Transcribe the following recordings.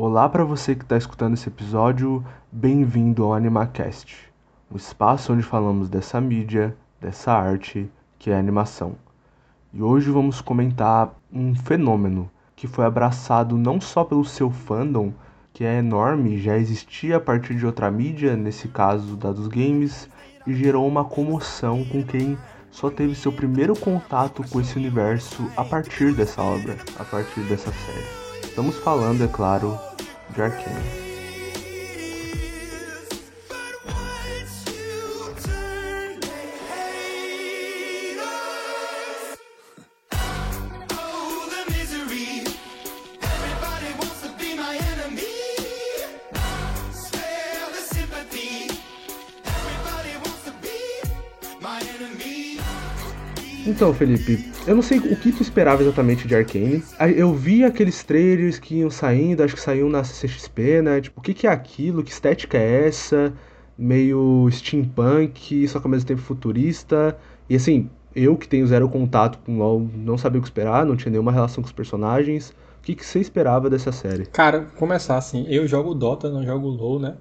Olá para você que está escutando esse episódio, bem-vindo ao AnimaCast, um espaço onde falamos dessa mídia, dessa arte que é animação. E hoje vamos comentar um fenômeno que foi abraçado não só pelo seu fandom, que é enorme, já existia a partir de outra mídia, nesse caso da dos games, e gerou uma comoção com quem só teve seu primeiro contato com esse universo a partir dessa obra, a partir dessa série. Estamos falando, é claro, de Então, Felipe, eu não sei o que tu esperava exatamente de Arcane. Eu vi aqueles trailers que iam saindo, acho que saíam na CXP, né? Tipo, o que, que é aquilo? Que estética é essa? Meio steampunk, só que ao mesmo tempo futurista. E assim, eu que tenho zero contato com LoL, não sabia o que esperar, não tinha nenhuma relação com os personagens. O que, que você esperava dessa série? Cara, começar assim, eu jogo Dota, não jogo LoL, né?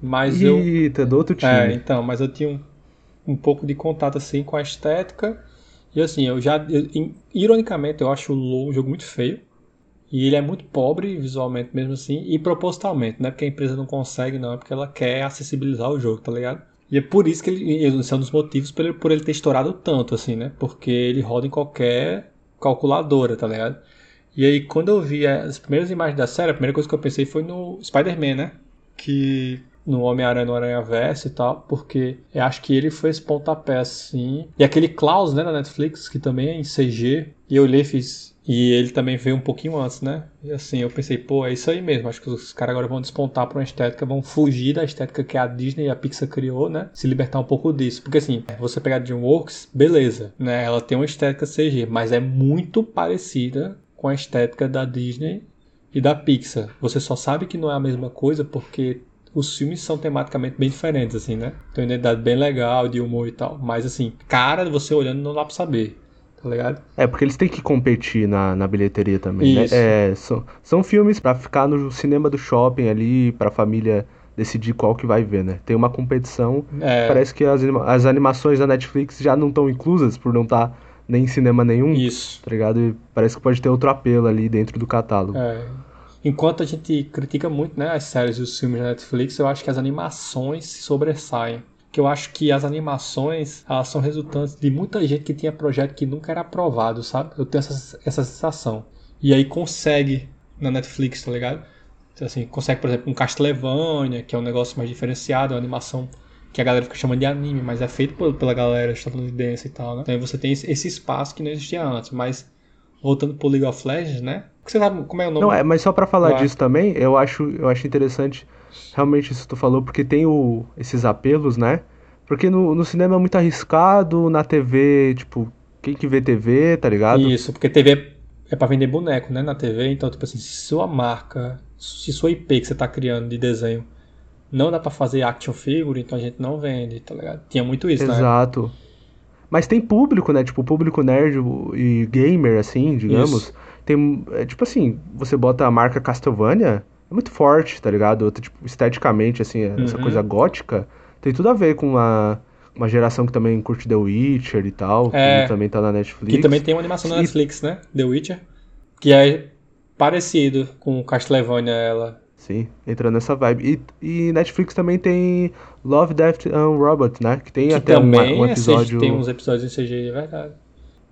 Mas Eita, eu... do outro time. É, então, mas eu tinha um, um pouco de contato assim com a estética e assim, eu já. Eu, ironicamente, eu acho o LoL um jogo muito feio. E ele é muito pobre visualmente mesmo assim, e propositalmente, não é porque a empresa não consegue, não, é porque ela quer acessibilizar o jogo, tá ligado? E é por isso que ele. Esse é um dos motivos por ele, por ele ter estourado tanto, assim, né? Porque ele roda em qualquer calculadora, tá ligado? E aí, quando eu vi as primeiras imagens da série, a primeira coisa que eu pensei foi no Spider-Man, né? Que no Homem-Aranha, no Aranha-Verso e tal, porque eu acho que ele foi esse pontapé assim. E aquele Klaus, né, da Netflix, que também é em CG, e eu olhei e fiz. E ele também veio um pouquinho antes, né? E assim, eu pensei, pô, é isso aí mesmo. Acho que os caras agora vão despontar pra uma estética, vão fugir da estética que a Disney e a Pixar criou, né? Se libertar um pouco disso. Porque assim, você pegar DreamWorks, beleza, né? Ela tem uma estética CG, mas é muito parecida com a estética da Disney e da Pixar. Você só sabe que não é a mesma coisa porque os filmes são tematicamente bem diferentes, assim, né? Tem uma identidade bem legal de humor e tal. Mas, assim, cara, você olhando não dá pra saber. Tá ligado? É, porque eles têm que competir na, na bilheteria também, né? Isso. né? É, são, são filmes para ficar no cinema do shopping ali, pra família decidir qual que vai ver, né? Tem uma competição. É. Parece que as, as animações da Netflix já não estão inclusas por não estar tá nem em cinema nenhum. Isso. Tá ligado? E parece que pode ter outro apelo ali dentro do catálogo. É. Enquanto a gente critica muito né, as séries e os filmes da Netflix, eu acho que as animações se sobressaem. Que eu acho que as animações elas são resultantes de muita gente que tinha projeto que nunca era aprovado, sabe? Eu tenho essa, essa sensação. E aí consegue na Netflix, tá ligado? Então, assim, consegue, por exemplo, um Castlevania, que é um negócio mais diferenciado, uma animação que a galera fica chamando de anime, mas é feito pela galera estadunidense e tal, né? Então aí você tem esse espaço que não existia antes, mas voltando pro League of Legends, né? Você sabe como é o nome? Não, é, mas só para falar disso também, eu acho, eu acho interessante realmente isso que tu falou, porque tem o, esses apelos, né? Porque no, no cinema é muito arriscado, na TV, tipo, quem que vê TV, tá ligado? Isso, porque TV é para vender boneco, né, na TV, então, tipo assim, se sua marca, se sua IP que você tá criando de desenho não dá para fazer action figure, então a gente não vende, tá ligado? Tinha muito isso, né? Exato. Mas tem público, né? Tipo, público nerd e gamer, assim, digamos. Isso. Tem, é, tipo assim, você bota a marca Castlevania, é muito forte, tá ligado? Tipo, esteticamente, assim, uhum. essa coisa gótica, tem tudo a ver com uma, uma geração que também curte The Witcher e tal, é, que também tá na Netflix. Que também tem uma animação na Netflix, né? The Witcher. Que é parecido com Castlevania, ela. Sim, entrando nessa vibe. E, e Netflix também tem Love, Death and Robot, né? Que tem que até um, um episódio... tem uns episódios em CGI, é verdade.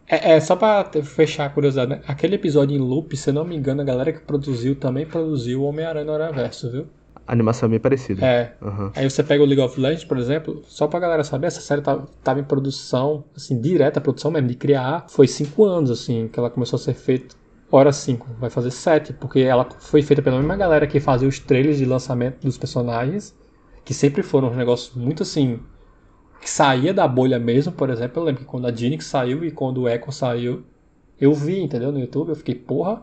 É, é, só pra fechar a curiosidade, né? Aquele episódio em loop, se não me engano, a galera que produziu também produziu o Homem-Aranha no Araverso, viu? A animação é bem parecida. É. Uhum. Aí você pega o League of Legends, por exemplo, só pra galera saber, essa série tava, tava em produção, assim, direta produção mesmo, de criar, foi cinco anos, assim, que ela começou a ser feita. Hora 5, vai fazer 7, porque ela foi feita pela mesma galera que fazia os trailers de lançamento dos personagens, que sempre foram um negócios muito assim, que saía da bolha mesmo, por exemplo, eu lembro que quando a Jinx saiu e quando o Echo saiu, eu vi, entendeu, no YouTube, eu fiquei, porra,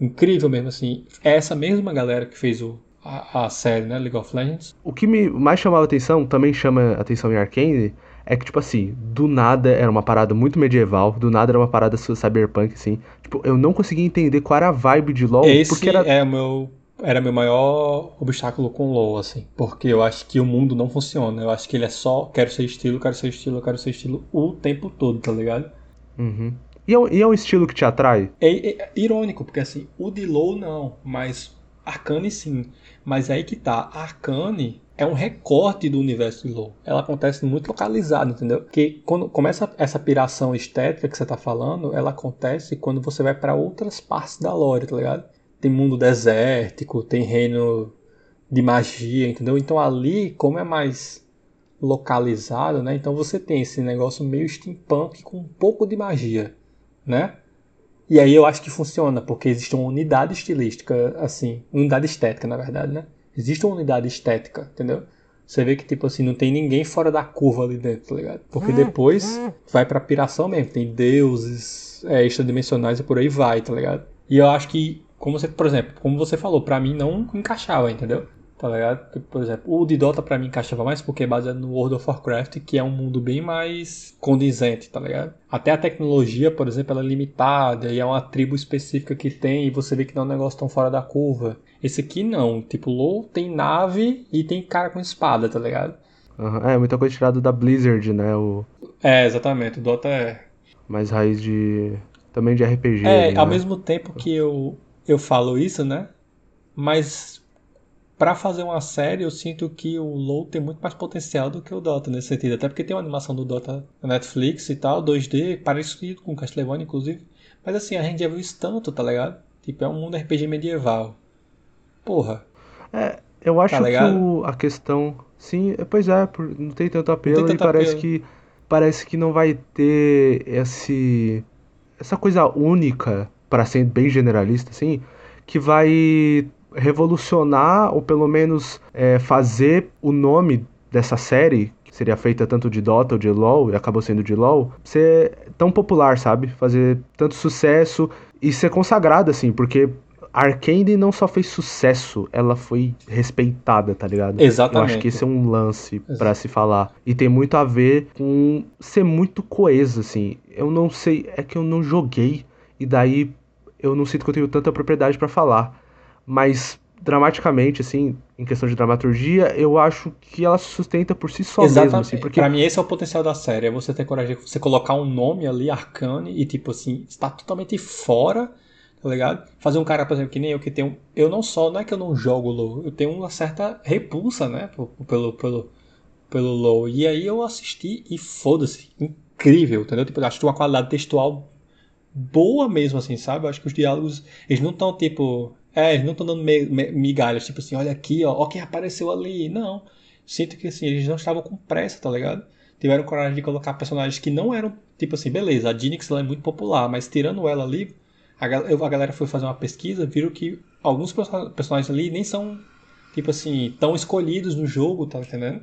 incrível mesmo assim. É essa mesma galera que fez o, a, a série, né, League of Legends. O que me mais chamava atenção, também chama atenção em Arcane, é que, tipo assim, do nada era uma parada muito medieval, do nada era uma parada cyberpunk, assim. Tipo, eu não conseguia entender qual era a vibe de LoL, Esse porque era... é o meu era meu maior obstáculo com LoL, assim. Porque eu acho que o mundo não funciona. Eu acho que ele é só quero ser estilo, quero ser estilo, quero ser estilo o tempo todo, tá ligado? Uhum. E é, um, e é um estilo que te atrai? É, é, irônico, porque assim, o de LoL não, mas Arcane sim. Mas aí que tá, Arcane é um recorte do universo de LoL. Ela acontece muito localizado, entendeu? Porque quando começa essa piração estética que você tá falando, ela acontece quando você vai para outras partes da lore, tá ligado? Tem mundo desértico, tem reino de magia, entendeu? Então ali, como é mais localizado, né? Então você tem esse negócio meio steampunk com um pouco de magia, né? E aí eu acho que funciona, porque existe uma unidade estilística, assim, unidade estética, na verdade, né? Existe uma unidade estética, entendeu? Você vê que, tipo assim, não tem ninguém fora da curva ali dentro, tá ligado? Porque hum, depois hum. vai pra piração mesmo. Tem deuses é, extradimensionais e por aí vai, tá ligado? E eu acho que, como você, por exemplo, como você falou, pra mim não encaixava, entendeu? tá ligado? Por exemplo, o de Dota pra mim encaixava mais porque é baseado no World of Warcraft, que é um mundo bem mais condizente, tá ligado? Até a tecnologia, por exemplo, ela é limitada e é uma tribo específica que tem e você vê que não é um negócio tão fora da curva. Esse aqui não, tipo, LoL tem nave e tem cara com espada, tá ligado? Uhum. É, muita coisa tirada da Blizzard, né? O... É, exatamente, o Dota é... Mais raiz de... também de RPG. É, ali, ao né? mesmo tempo que eu, eu falo isso, né? Mas para fazer uma série, eu sinto que o LoL tem muito mais potencial do que o Dota nesse sentido. Até porque tem uma animação do Dota na Netflix e tal, 2D, parecido com Castlevania, inclusive. Mas assim, a gente já viu isso tanto, tá ligado? Tipo, é um mundo RPG medieval. Porra. É, eu acho tá que o, a questão. Sim, é, pois é, não tem tanto apelo tem tanto e parece apelo. que. Parece que não vai ter esse. essa coisa única, para ser bem generalista, assim, que vai revolucionar, ou pelo menos é, fazer o nome dessa série, que seria feita tanto de Dota ou de LoL, e acabou sendo de LoL, ser tão popular, sabe? Fazer tanto sucesso e ser consagrada, assim, porque Arcane não só fez sucesso, ela foi respeitada, tá ligado? Exatamente. Eu acho que esse é um lance para se falar. E tem muito a ver com ser muito coeso, assim. Eu não sei, é que eu não joguei, e daí eu não sinto que eu tenho tanta propriedade para falar mas dramaticamente, assim, em questão de dramaturgia, eu acho que ela se sustenta por si só Exatamente. mesmo, assim, porque... Pra mim esse é o potencial da série, é você ter coragem de você colocar um nome ali, Arcane, e tipo assim, está totalmente fora, tá ligado? Fazer um cara, por exemplo, que nem eu, que tem um... Eu não só, não é que eu não jogo LoL, eu tenho uma certa repulsa, né, pelo, pelo, pelo LoL, e aí eu assisti e foda-se, incrível, entendeu? Tipo, acho que uma qualidade textual boa mesmo, assim, sabe? Eu acho que os diálogos, eles não estão, tipo é, eles não estão dando migalhas, tipo assim, olha aqui, ó, ó quem apareceu ali. Não. Sinto que assim, eles não estavam com pressa, tá ligado? Tiveram coragem de colocar personagens que não eram, tipo assim, beleza, a Jinx ela é muito popular, mas tirando ela ali, a, a galera foi fazer uma pesquisa, viram que alguns personagens ali nem são, tipo assim, tão escolhidos no jogo, tá entendendo?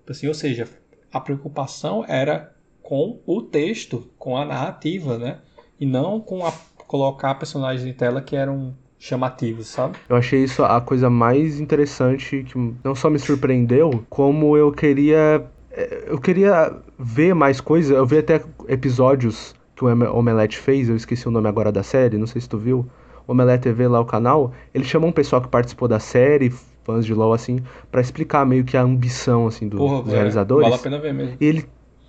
Tipo assim, ou seja, a preocupação era com o texto, com a narrativa, né? E não com a, colocar personagens em tela que eram chamativos, sabe? Eu achei isso a coisa mais interessante que não só me surpreendeu, como eu queria eh, eu queria ver mais coisas. Eu vi até episódios que o Omelete fez, eu esqueci o nome agora da série, não sei se tu viu. Omelete TV lá o canal, ele chamou um pessoal que participou da série, fãs de LoL assim, para explicar meio que a ambição assim do, Porra, dos é, realizadores. Vale a pena ver mesmo. E ele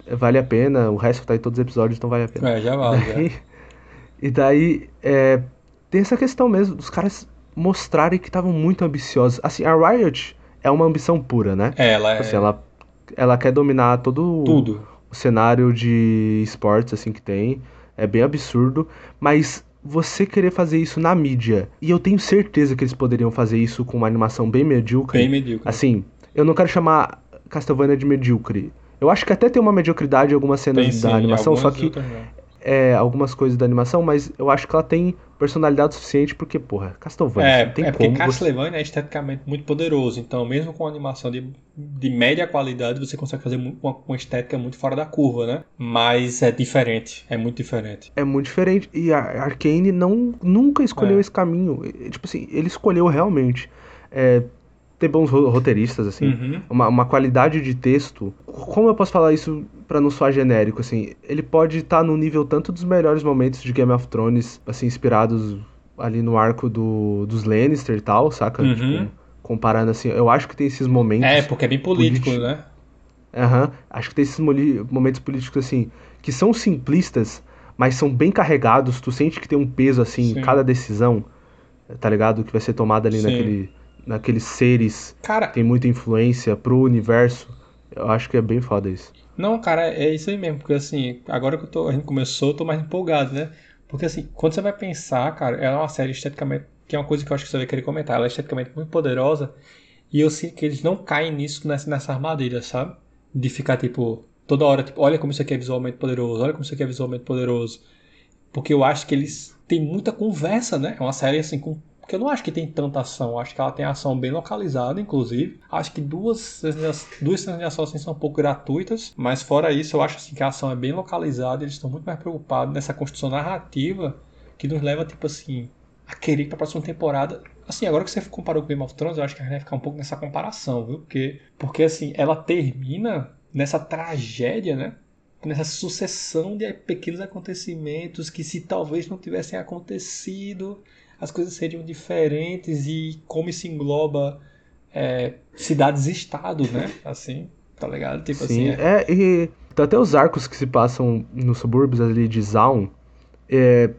vale a pena, o resto tá em todos os episódios, então vale a pena. É, já vale. Daí, já. E daí, é, tem essa questão mesmo dos caras mostrarem que estavam muito ambiciosos. Assim, a Riot é uma ambição pura, né? É, ela é. Assim, ela, ela quer dominar todo Tudo. O cenário de esportes assim que tem. É bem absurdo, mas você querer fazer isso na mídia, e eu tenho certeza que eles poderiam fazer isso com uma animação bem medíocre. Bem medíocre. Assim, eu não quero chamar Castlevania de medíocre. Eu acho que até tem uma mediocridade em algumas cenas tem, da sim, animação, só que é, algumas coisas da animação, mas eu acho que ela tem personalidade suficiente porque, porra, Castlevania. É, tem é porque Castlevania você... é esteticamente muito poderoso, então mesmo com animação de, de média qualidade, você consegue fazer uma, uma estética muito fora da curva, né? Mas é diferente, é muito diferente. É muito diferente, e a Arkane não, nunca escolheu é. esse caminho. Tipo assim, ele escolheu realmente. É, ter bons roteiristas, assim, uhum. uma, uma qualidade de texto. Como eu posso falar isso para não soar genérico, assim? Ele pode estar tá no nível tanto dos melhores momentos de Game of Thrones, assim, inspirados ali no arco do, dos Lannister e tal, saca? Uhum. Tipo, comparando assim, eu acho que tem esses momentos. É, porque é bem político, né? Aham. Acho que tem esses moli- momentos políticos assim, que são simplistas, mas são bem carregados. Tu sente que tem um peso assim Sim. em cada decisão, tá ligado? Que vai ser tomada ali Sim. naquele, naqueles seres Cara, que tem muita influência pro universo. Eu acho que é bem foda isso. Não, cara, é isso aí mesmo, porque assim, agora que eu tô- a gente começou, eu tô mais empolgado, né? Porque assim, quando você vai pensar, cara, ela é uma série esteticamente, que é uma coisa que eu acho que você vai querer comentar, ela é esteticamente muito poderosa, e eu sinto que eles não caem nisso, nessa, nessa armadilha, sabe? De ficar, tipo, toda hora, tipo, olha como isso aqui é visualmente poderoso, olha como isso aqui é visualmente poderoso. Porque eu acho que eles têm muita conversa, né? É uma série assim com. Eu não acho que tem tanta ação. Acho que ela tem ação bem localizada, inclusive. Acho que duas duas cenas de ação assim, são um pouco gratuitas. Mas fora isso, eu acho assim, que a ação é bem localizada. Eles estão muito mais preocupados nessa construção narrativa que nos leva, tipo assim, a querer ir pra próxima temporada. Assim, agora que você comparou com Game of Thrones, eu acho que a gente vai ficar um pouco nessa comparação, viu? Porque, porque assim, ela termina nessa tragédia, né? nessa sucessão de pequenos acontecimentos que se talvez não tivessem acontecido as coisas seriam diferentes e como isso engloba é, cidades-estado, né? Assim, tá ligado? Tipo Sim, assim, é- é, e então até os arcos que se passam nos subúrbios ali de Zaun é,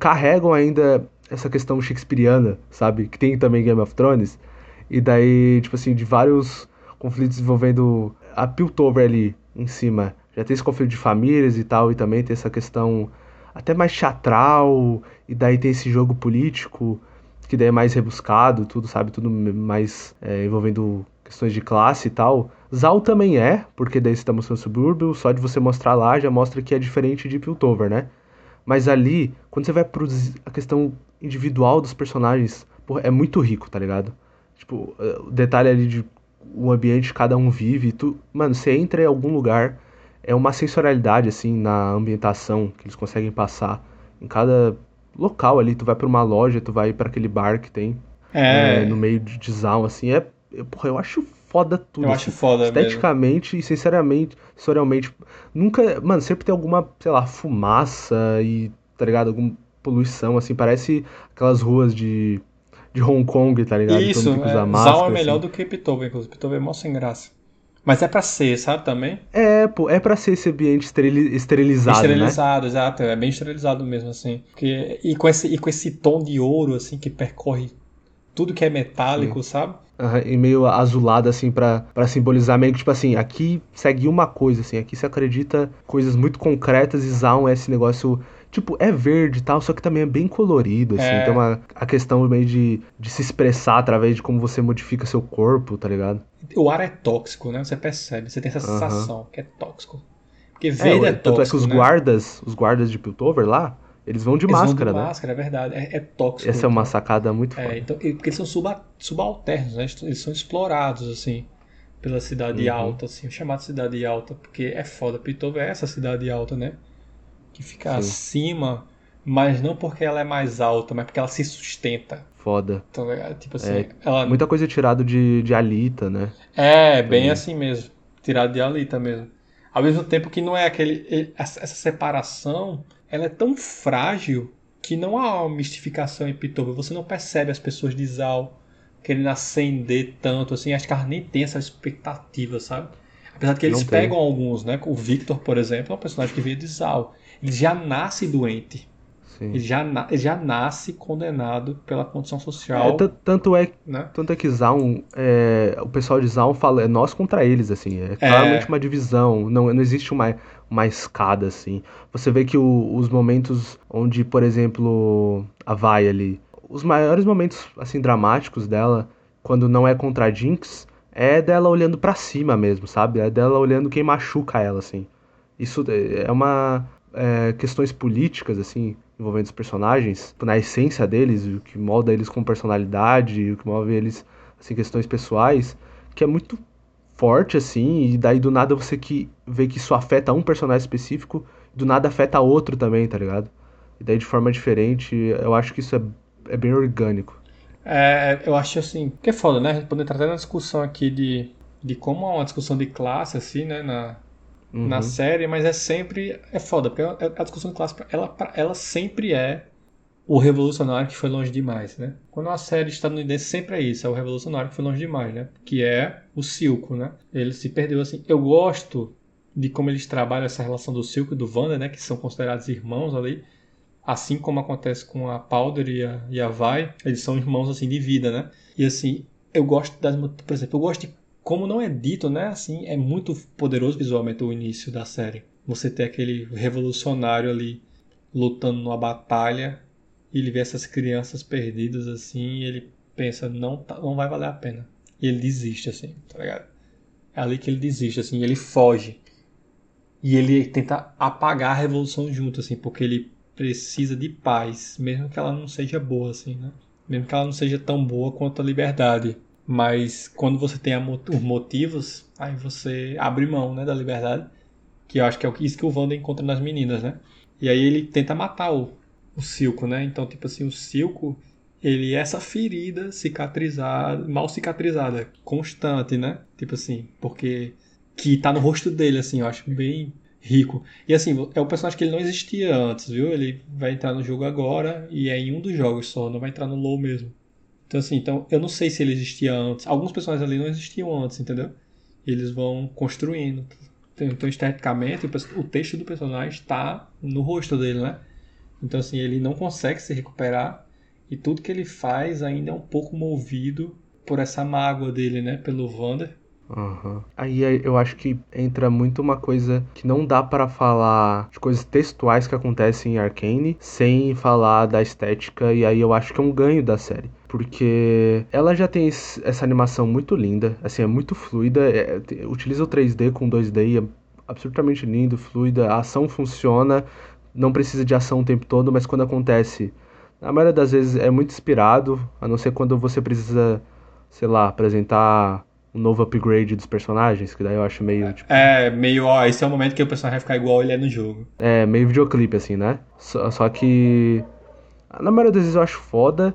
carregam ainda essa questão shakespeariana, sabe? Que tem também Game of Thrones. E daí, tipo assim, de vários conflitos envolvendo a Piltover ali em cima. Já tem esse conflito de famílias e tal, e também tem essa questão até mais teatral, e daí tem esse jogo político, que daí é mais rebuscado, tudo, sabe? Tudo mais é, envolvendo questões de classe e tal. Zal também é, porque daí você tá mostrando subúrbio, só de você mostrar lá já mostra que é diferente de Piltover, né? Mas ali, quando você vai pro a questão individual dos personagens, porra, é muito rico, tá ligado? Tipo, eh, o detalhe ali de o ambiente que cada um vive, tu, mano, você entra em algum lugar, é uma sensorialidade assim na ambientação que eles conseguem passar em cada local ali, tu vai pra uma loja, tu vai pra aquele bar que tem é, eh, no meio de de Zaun, assim, é, eu, porra, eu acho foda tudo. eu assim. acho foda mesmo. Esteticamente e sinceramente, sensorialmente, nunca, mano, sempre tem alguma, sei lá, fumaça e, tá ligado? Alguma poluição, assim, parece aquelas ruas de, de Hong Kong, tá ligado? Isso, é, máscara, é melhor assim. do que Pitover, inclusive. Pitover é mó sem graça. Mas é pra ser, sabe, também? É, pô, é pra ser esse ambiente esterili- esterilizado, né? Esterilizado, exato. É bem esterilizado mesmo, assim. Porque, e, com esse, e com esse tom de ouro, assim, que percorre tudo que é metálico, sabe? Aham, e meio azulado, assim, pra, pra simbolizar meio que, tipo assim, aqui segue uma coisa, assim, aqui você acredita coisas muito concretas e Zaun é esse negócio, tipo, é verde e tal, só que também é bem colorido, assim, É. tem uma, a questão meio de, de se expressar através de como você modifica seu corpo, tá ligado? O ar é tóxico, né? Você percebe, você tem essa Aham. sensação que é tóxico. Porque É, verde é, tanto é que tóxico, os né? guardas, os guardas de Piltover lá, eles vão de Eles vão máscara, de né? máscara, é verdade. É, é tóxico. Essa é uma então. sacada muito foda. É, então, porque eles são suba, subalternos, né? Eles são explorados, assim, pela cidade Uhum. alta, assim, chamada cidade alta, porque é foda. Pitover é essa cidade alta, né? Que fica Sim. acima, mas não porque ela é mais alta, mas porque ela se sustenta. Foda. Tá ligado? Tipo assim, É, ela. Muita coisa tirado de, de Alita, né? É, bem Também. assim mesmo. Tirado de Alita mesmo. Ao mesmo tempo que não é aquele. Essa separação, ela é tão frágil que não há uma mistificação em Pitover. Você não percebe as pessoas de Zal querendo ascender tanto, assim. Acho que elas nem têm essa expectativa, sabe? Apesar de que eles Não tem. pegam alguns, né? O Victor, por exemplo, é um personagem que veio de Zal. Ele já nasce doente. Sim. Já, na- já nasce condenado pela condição É, social, tan- tanto é né? Tanto é que Zaun, é, o pessoal de Zaun fala, é nós contra eles, assim, é claramente uma divisão, não, não existe uma, uma escada, assim. Você vê que o- os momentos onde, por exemplo, a Vai ali, os maiores momentos, assim, dramáticos dela, quando não é contra a Jinx, é dela olhando pra cima mesmo, sabe? É dela olhando quem machuca ela, assim. Isso é uma... é, questões políticas, assim, envolvendo os personagens, na essência deles, o que molda eles com personalidade, o que move eles, assim, questões pessoais, que é muito forte, assim, e daí do nada você que vê que isso afeta um personagem específico, do nada afeta outro também, tá ligado? E daí de forma diferente, eu acho que isso é, é bem orgânico. É, eu acho assim, que é foda, né? A gente poder trazer uma discussão aqui de, de como é uma discussão de classe, assim, né? Na, Uhum. na série, mas é sempre. É foda, porque a, a discussão classe, ela, ela sempre é o revolucionário que foi longe demais, né? Quando uma série estadunidense sempre é isso, é o revolucionário que foi longe demais, né? Que é o Silco, né? Ele se perdeu assim. Eu gosto de como eles trabalham essa relação do Silco e do Wanda, né? Que são considerados irmãos ali. Assim como acontece com a Powder e a, e a Vai, eles são irmãos assim de vida, né? E assim, eu gosto das, por exemplo, eu gosto de como não é dito, né? Assim, é muito poderoso visualmente o início da série. Você ter aquele revolucionário ali lutando numa batalha e ele vê essas crianças perdidas assim, e ele pensa, não, tá, não vai valer a pena. E ele desiste, assim, tá ligado? É ali que ele desiste, assim, ele foge. E ele tenta apagar a revolução junto, assim, porque ele precisa de paz, mesmo que ela não seja boa, assim, né? Mesmo que ela não seja tão boa quanto a liberdade. Mas quando você tem os motivos, aí você abre mão, né, da liberdade. Que eu acho que é isso que o Wanda encontra nas meninas, né? E aí ele tenta matar o, o Silco, né? Então, tipo assim, o Silco, ele é essa ferida cicatrizada, mal cicatrizada, constante, né? Tipo assim, porque que tá no rosto dele, assim, eu acho bem rico. E assim, é um personagem que ele não existia antes, viu? Ele vai entrar no jogo agora e é em um dos jogos só, não vai entrar no LoL mesmo. Então assim, então eu não sei se ele existia antes. Alguns personagens ali não existiam antes, entendeu? Eles vão construindo. Então, esteticamente, o texto do personagem está no rosto dele, né? Então, assim, ele não consegue se recuperar e tudo que ele faz ainda é um pouco movido por essa mágoa dele, né? Pelo Vander. Uhum. Aí eu acho que entra muito uma coisa que não dá para falar de coisas textuais que acontecem em Arcane sem falar da estética, e aí eu acho que é um ganho da série. Porque ela já tem essa animação muito linda, assim, é muito fluida, é, utiliza o 3D com 2D, é absolutamente lindo, fluida, a ação funciona, não precisa de ação o tempo todo, mas quando acontece, a maioria das vezes é muito inspirado, a não ser quando você precisa, sei lá, apresentar um novo upgrade dos personagens, que daí eu acho meio, tipo... É, meio, ó, esse é o momento que o personagem vai ficar igual ele é no jogo. É, meio videoclipe, assim, né? Só, só que... Na maioria das vezes eu acho foda,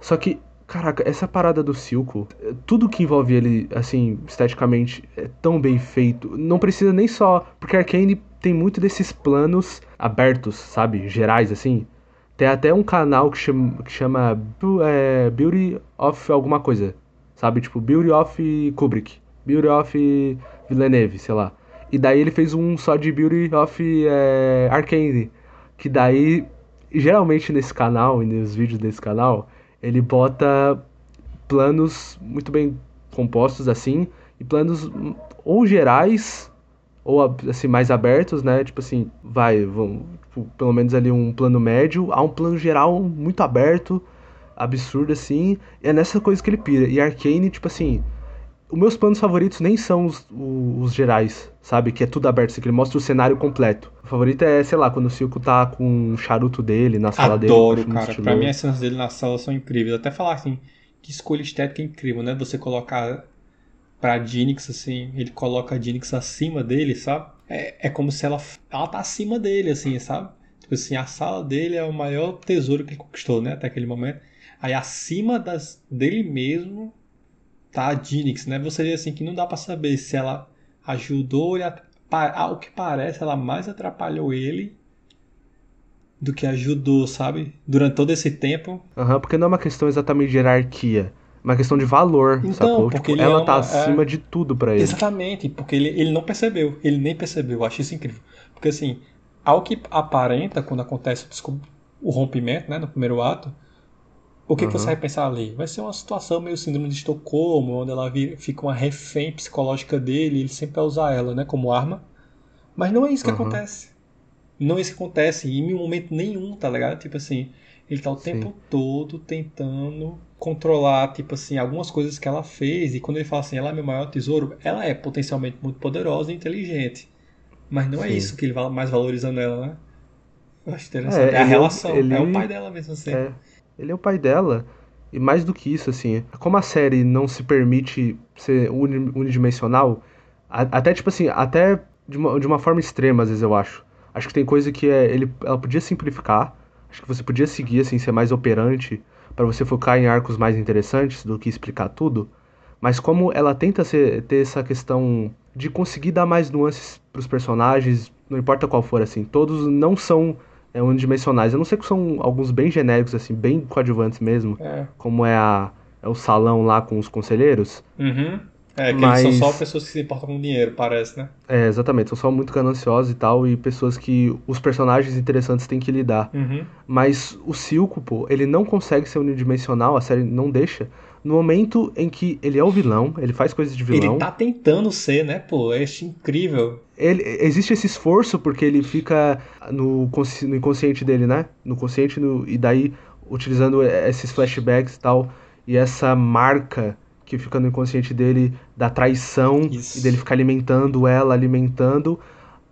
só que, caraca, essa parada do Silco, tudo que envolve ele, assim, esteticamente, é tão bem feito. Não precisa nem só... Porque Arcane tem muito desses planos abertos, sabe? Gerais, assim. Tem até um canal que chama, que chama é, Beauty of alguma coisa sabe? Tipo, Beauty of Kubrick, Beauty of Villeneuve, sei lá. E daí ele fez um só de Beauty of é, Arcane, que daí, geralmente nesse canal e nos vídeos desse canal, ele bota planos muito bem compostos assim, e planos ou gerais ou assim mais abertos, né? Tipo assim, vai, vamos, tipo, pelo menos ali um plano médio, a um plano geral muito aberto absurdo assim. É nessa coisa que ele pira. E Arcane, tipo assim, os meus planos favoritos nem são os, os, os, gerais, sabe? Que é tudo aberto, assim, que ele mostra o cenário completo. O favorito é, sei lá, quando o Silco tá com o charuto dele na sala Adoro, dele. Adoro, cara. Pra mim as cenas dele na sala são incríveis. Até falar assim, que escolha estética incrível, né? Você colocar pra Jinx, assim, ele coloca a Jinx acima dele, sabe? É, é como se ela, ela tá acima dele, assim, sabe? Tipo assim, a sala dele é o maior tesouro que ele conquistou, né? Até aquele momento. Aí acima das, dele mesmo tá a Jinx, né? Você vê assim que não dá para saber se ela ajudou ele a, ao que parece ela mais atrapalhou ele do que ajudou, sabe? Durante todo esse tempo. Aham, uhum, porque não é uma questão exatamente de hierarquia. É uma questão de valor, então, sacou? Porque tipo, ela é tá uma, tá acima é... de tudo para ele. Exatamente, porque ele, ele não percebeu. Ele nem percebeu. Eu acho isso incrível. Porque assim, ao que aparenta quando acontece o rompimento, né, no primeiro ato, o que, uhum. que, você vai pensar ali? Vai ser uma situação meio síndrome de Estocolmo, onde ela fica uma refém psicológica dele, e ele sempre vai usar ela, né, como arma. Mas não é isso que uhum. acontece. Não é isso que acontece em momento nenhum, tá ligado? Tipo assim, ele tá o Sim. tempo todo tentando controlar, tipo assim, algumas coisas que ela fez. E quando ele fala assim, ela é meu maior tesouro, ela é potencialmente muito poderosa e inteligente. Mas não é Sim. é isso que ele mais valoriza nela, né? Eu acho interessante. É, é a relação, ele... é o pai dela mesmo assim. É. Ele é o pai dela. E mais do que isso, assim, como a série não se permite ser unidimensional, até tipo assim, até de uma, de uma forma extrema, às vezes eu acho. Acho que tem coisa que é, ele, ela podia simplificar. Acho que você podia seguir, assim, ser mais operante para você focar em arcos mais interessantes do que explicar tudo. Mas como ela tenta ser, ter essa questão de conseguir dar mais nuances para os personagens, não importa qual for, assim, todos não são é, unidimensionais. Eu não sei que são alguns bem genéricos, assim, bem coadjuvantes mesmo, É. como é, a, é o salão lá com os conselheiros. Uhum. É, que Mas- eles são só pessoas que se importam com dinheiro, parece, né? É, exatamente, são só muito gananciosos e tal, e pessoas que os personagens interessantes têm que lidar. Uhum. Mas o Silco, pô, ele não consegue ser unidimensional, a série não deixa. No momento em que ele é o vilão, ele faz coisas de vilão. Ele tá tentando ser, né, pô? Acho incrível. ele- existe esse esforço porque ele fica no, no inconsciente dele, né? No consciente no- e daí utilizando esses flashbacks e tal e essa marca que fica no inconsciente dele da traição Isso. e dele ficar alimentando ela, alimentando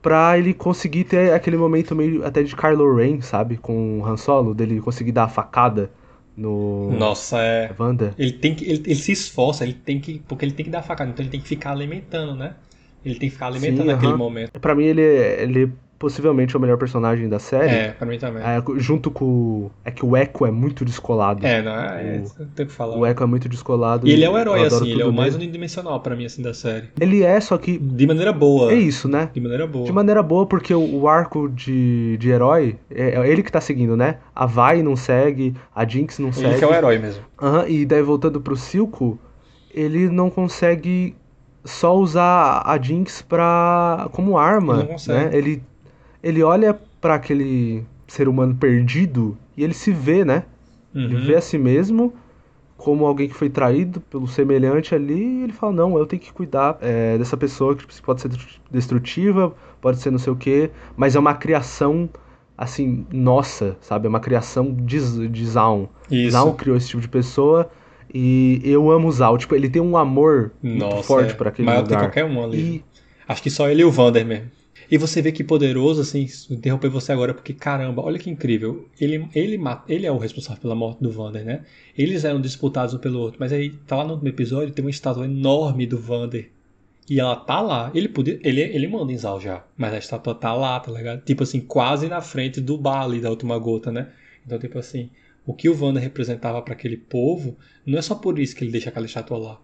pra ele conseguir ter aquele momento meio até de Kylo Ren, sabe? Com o Han Solo, dele conseguir dar a facada no Nossa, é. Wanda. Ele tem que. Ele, ele se esforça, ele tem que. Porque ele tem que dar facada, então ele tem que ficar alimentando, né? Ele tem que ficar alimentando Sim, naquele aham. momento. Pra mim ele, é- ele possivelmente é o melhor personagem da série. É, pra mim também. É, junto com. o- É que o Echo é muito descolado. É, não, é, é, não tem o que falar. O Echo é muito descolado. E ele é o herói, assim, ele é o mais nele. unidimensional pra mim, assim, da série. Ele é, só que. De maneira boa. É isso, né? De maneira boa. De maneira boa, porque o, o arco de, de herói é, é ele que tá seguindo, né? A Vai não segue, a Jinx não segue. Ele que é o herói mesmo. Aham, e daí voltando pro Silco, ele não consegue só usar a Jinx pra, como arma, Ele não consegue. né? Ele, ele olha pra aquele ser humano perdido e ele se vê, né? Ele Uhum. vê a si mesmo como alguém que foi traído pelo semelhante ali e ele fala, não, eu tenho que cuidar é, dessa pessoa que tipo, pode ser destrutiva, pode ser não sei o quê, mas é uma criação, assim, nossa, sabe? É uma criação de, de Zaun. Isso. Zaun criou esse tipo de pessoa e eu amo Zaun. Tipo, ele tem um amor muito Nossa, forte é. pra aquele Maior do que lugar. qualquer um ali. E Acho que só ele e o Vander mesmo. E você vê que poderoso, assim, interromper você agora, porque caramba, olha que incrível. Ele, ele, ele é o responsável pela morte do Vander, né? Eles eram disputados um pelo outro, mas aí tá lá no episódio, tem uma estátua enorme do Vander. E ela tá lá. Ele podia, ele, ele manda em Zal já, mas a estátua tá lá, tá ligado? Tipo assim, quase na frente do Bali da última gota, né? Então, tipo assim, o que o Vander representava pra aquele povo, não é só por isso que ele deixa aquela estátua lá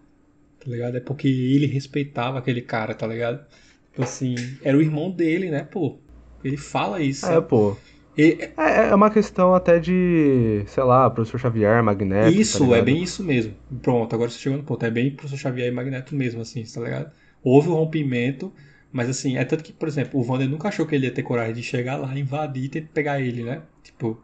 tá ligado? É porque ele respeitava aquele cara, tá ligado? Tipo assim, era o irmão dele, né, pô? Ele fala isso. é, pô. E- É, é uma questão até de, sei lá, professor Xavier, Magneto. isso, tá é bem isso mesmo. Pronto, agora você chegou no ponto. É bem professor Xavier e Magneto mesmo, assim, tá ligado? Houve um rompimento, mas assim, é tanto que, por exemplo, o Wander nunca achou que ele ia ter coragem de chegar lá, invadir e ter pegar ele, né? Tipo,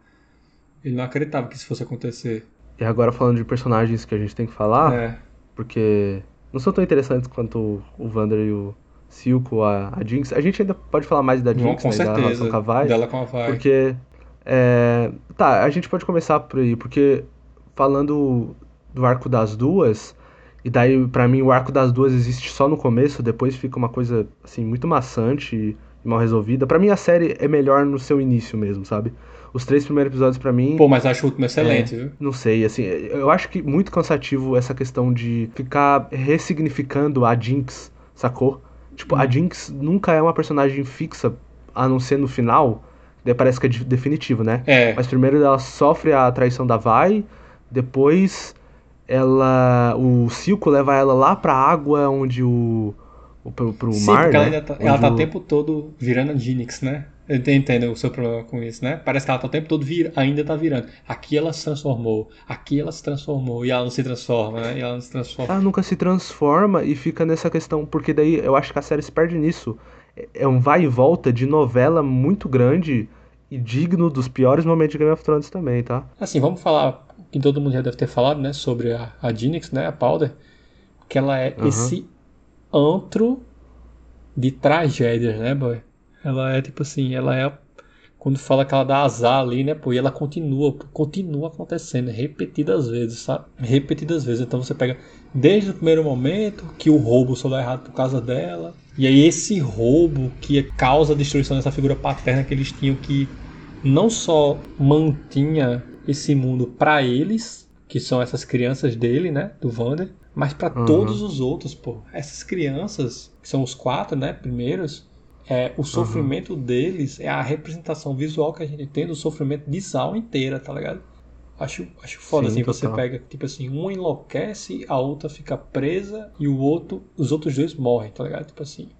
ele não acreditava que isso fosse acontecer. E agora falando de personagens que a gente tem que falar, é. porque não são tão interessantes quanto o Vander e o Silco, a, a Jinx. A gente ainda pode falar mais da Jinx, com né, da relação certeza. com a Dela com a Vai. porque... é, tá, a gente pode começar por aí, porque falando do arco das duas, e daí pra mim o arco das duas existe só no começo, depois fica uma coisa, assim, muito maçante e mal resolvida. Pra mim a série é melhor no seu início mesmo, sabe? Os três primeiros episódios pra mim... Pô, mas acho o último excelente, viu? Não sei, assim, eu acho que muito cansativo essa questão de ficar ressignificando a Jinx, sacou? Tipo, a Jinx nunca é uma personagem fixa, a não ser no final, daí parece que é de- definitivo, né? É. Mas primeiro ela sofre a traição da Vai, depois ela. O Silco leva ela lá pra água onde o. o pro, pro Sim, mar. ela né? ainda tá, ela tá o tempo todo virando a Jinx, né? Eu entendo o seu problema com isso, né? Parece que ela tá o tempo todo vir, ainda tá virando. Aqui ela se transformou, aqui ela se transformou, e ela não se transforma, né? E ela não se transforma. Ela nunca se transforma e fica nessa questão, porque daí eu acho que a série se perde nisso. É- um vai e volta de novela muito grande e digno dos piores momentos de Game of Thrones também, tá? Assim, vamos falar, que todo mundo já deve ter falado, né? Sobre a, a Jinx, né? A Powder. Que ela é Aham. esse antro de tragédias, né, boy? Ela é tipo assim, ela é. Quando fala que ela dá azar ali, né, pô, e ela continua, pô, continua acontecendo repetidas vezes, sabe? Repetidas vezes. Então você pega desde o primeiro momento que o roubo só dá errado por causa dela. E aí esse roubo que causa a destruição dessa figura paterna que eles tinham que não só mantinha esse mundo para eles, que são essas crianças dele, né, do Vander, mas para Uhum. todos os outros, pô. Essas crianças, que são os quatro, né, primeiros, é, o sofrimento deles é a representação visual que a gente tem do sofrimento de Zal inteira, tá ligado? Acho, acho foda, Sim, assim, você total. pega, tipo assim, uma enlouquece, a outra fica presa e o outro, os outros dois morrem, tá ligado? Tipo assim,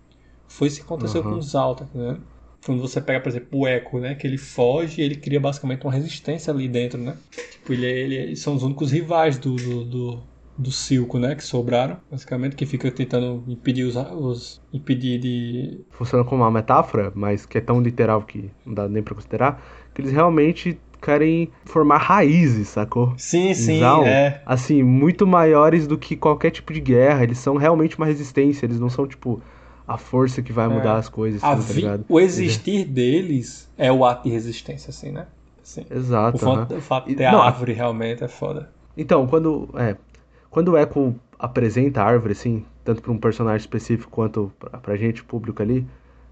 foi isso que aconteceu Uhum. com o Zal, tá entendendo? Quando você pega, por exemplo, o Echo, né? Que ele foge e ele cria basicamente uma resistência ali dentro, né? Tipo, ele, é, ele são os únicos rivais do, do, do, do Silco, né? Que sobraram, basicamente, que fica tentando impedir os, os. impedir de. Funciona como uma metáfora, mas que é tão literal que não dá nem pra considerar. Que eles realmente querem formar raízes, sacou? Sim, sim, Zal, é. Assim, muito maiores do que qualquer tipo de guerra. Eles são realmente uma resistência. Eles não são, tipo, a força que vai mudar as coisas, A assim, tá ligado? o existir deles é o ato de resistência, assim, né? Assim. Exato. O fato, o fato de ter não, a árvore realmente é foda. Então, quando. É. Quando o Echo apresenta a árvore, assim, tanto pra um personagem específico quanto pra, pra gente, público ali.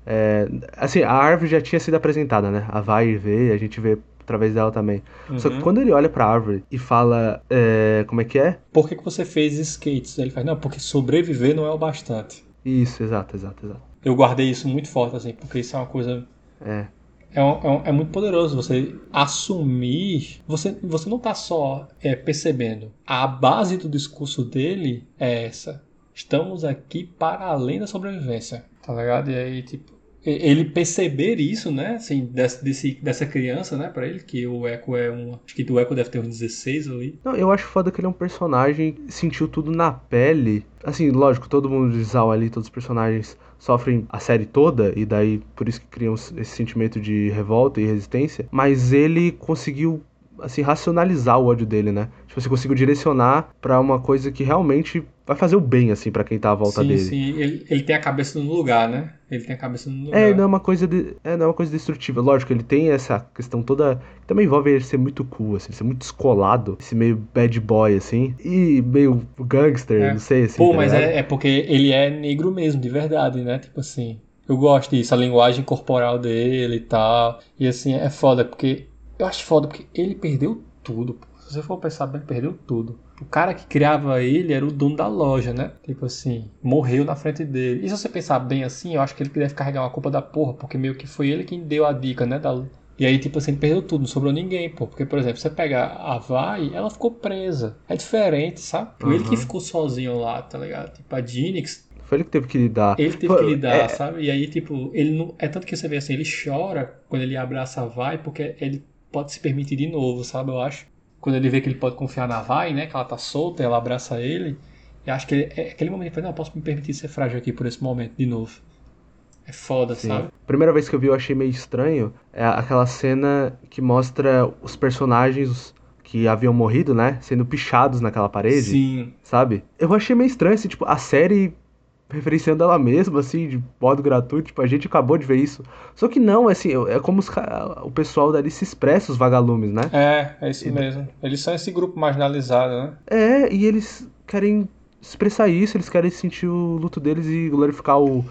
é, assim, a árvore já tinha sido apresentada, né? A vai e vê, a gente vê através dela também. Só que Uhum. quando ele olha pra árvore e fala. é, como é que é? Por que, que você fez skates? Ele faz, não, porque sobreviver não é o bastante. Isso, exato, exato, exato. Eu guardei isso muito forte, assim, porque isso é uma coisa. É. É, um- é é muito poderoso você assumir. Você, você não tá só é, percebendo. A base do discurso dele é essa. Estamos aqui para além da sobrevivência. Tá ligado? E aí, tipo. Ele perceber isso, né? Assim, desse, desse- dessa criança, né? Pra ele, que o Echo é um. Acho que o Echo deve ter uns 16 ali. Não, eu acho foda que ele é um personagem sentiu tudo na pele. Assim, lógico, todo mundo Zal ali, todos os personagens sofrem a série toda, e daí por isso que criam esse sentimento de revolta e resistência. Mas ele conseguiu, assim, racionalizar o ódio dele, né? Tipo, você conseguiu direcionar pra uma coisa que realmente vai fazer o bem, assim, pra quem tá à volta sim, dele. sim. Ele, ele tem a cabeça no lugar, né? Ele tem a cabeça no lugar. É, não é uma coisa de, é, não é uma coisa destrutiva. Lógico, ele tem essa questão toda que também envolve ele ser muito cool, assim, ser muito descolado, esse meio bad boy assim, e meio gangster, É. não sei assim. Pô, tá mas é, é porque ele é negro mesmo, de verdade, né? Tipo assim, eu gosto disso, a linguagem corporal dele e tal. E assim, é foda, porque. Eu acho foda, porque ele perdeu tudo. pô. Se você for pensar bem, perdeu tudo. O cara que criava ele era o dono da loja, né? Tipo assim, morreu na frente dele. E se você pensar bem assim, eu acho que ele deve carregar uma culpa da porra, porque meio que foi ele quem deu a dica, né? Da... E aí, tipo assim, ele perdeu tudo, não sobrou ninguém, pô. Porque, por exemplo, você pega a Vai, ela ficou presa. É diferente, sabe? Foi Ele que Uhum. ficou sozinho lá, tá ligado? Tipo, a Jinx, Foi ele que teve que lidar. ele teve Pô, que lidar, é- sabe? E aí, tipo, ele não. É tanto que você vê assim, ele chora quando ele abraça a Vai, porque ele pode se permitir de novo, sabe? Eu acho. Quando ele vê que ele pode confiar na Vai, né? Que ela tá solta, ela abraça ele. E acho que ele- é aquele momento que ele fala, não, posso me permitir ser frágil aqui por esse momento, de novo. É foda, Sim. sabe? Primeira vez que eu vi eu achei meio estranho é aquela cena que mostra os personagens que haviam morrido, né, sendo pichados naquela parede. Sim. sabe? Eu achei meio estranho, assim, tipo, a série referenciando ela mesma, assim, de modo gratuito, tipo, a gente acabou de ver isso. Só que não, assim, é como os o pessoal dali se expressa, os vagalumes, né? É, é isso mesmo. Eles são esse grupo marginalizado, né? É, e eles querem expressar isso, eles querem sentir o luto deles e glorificar o,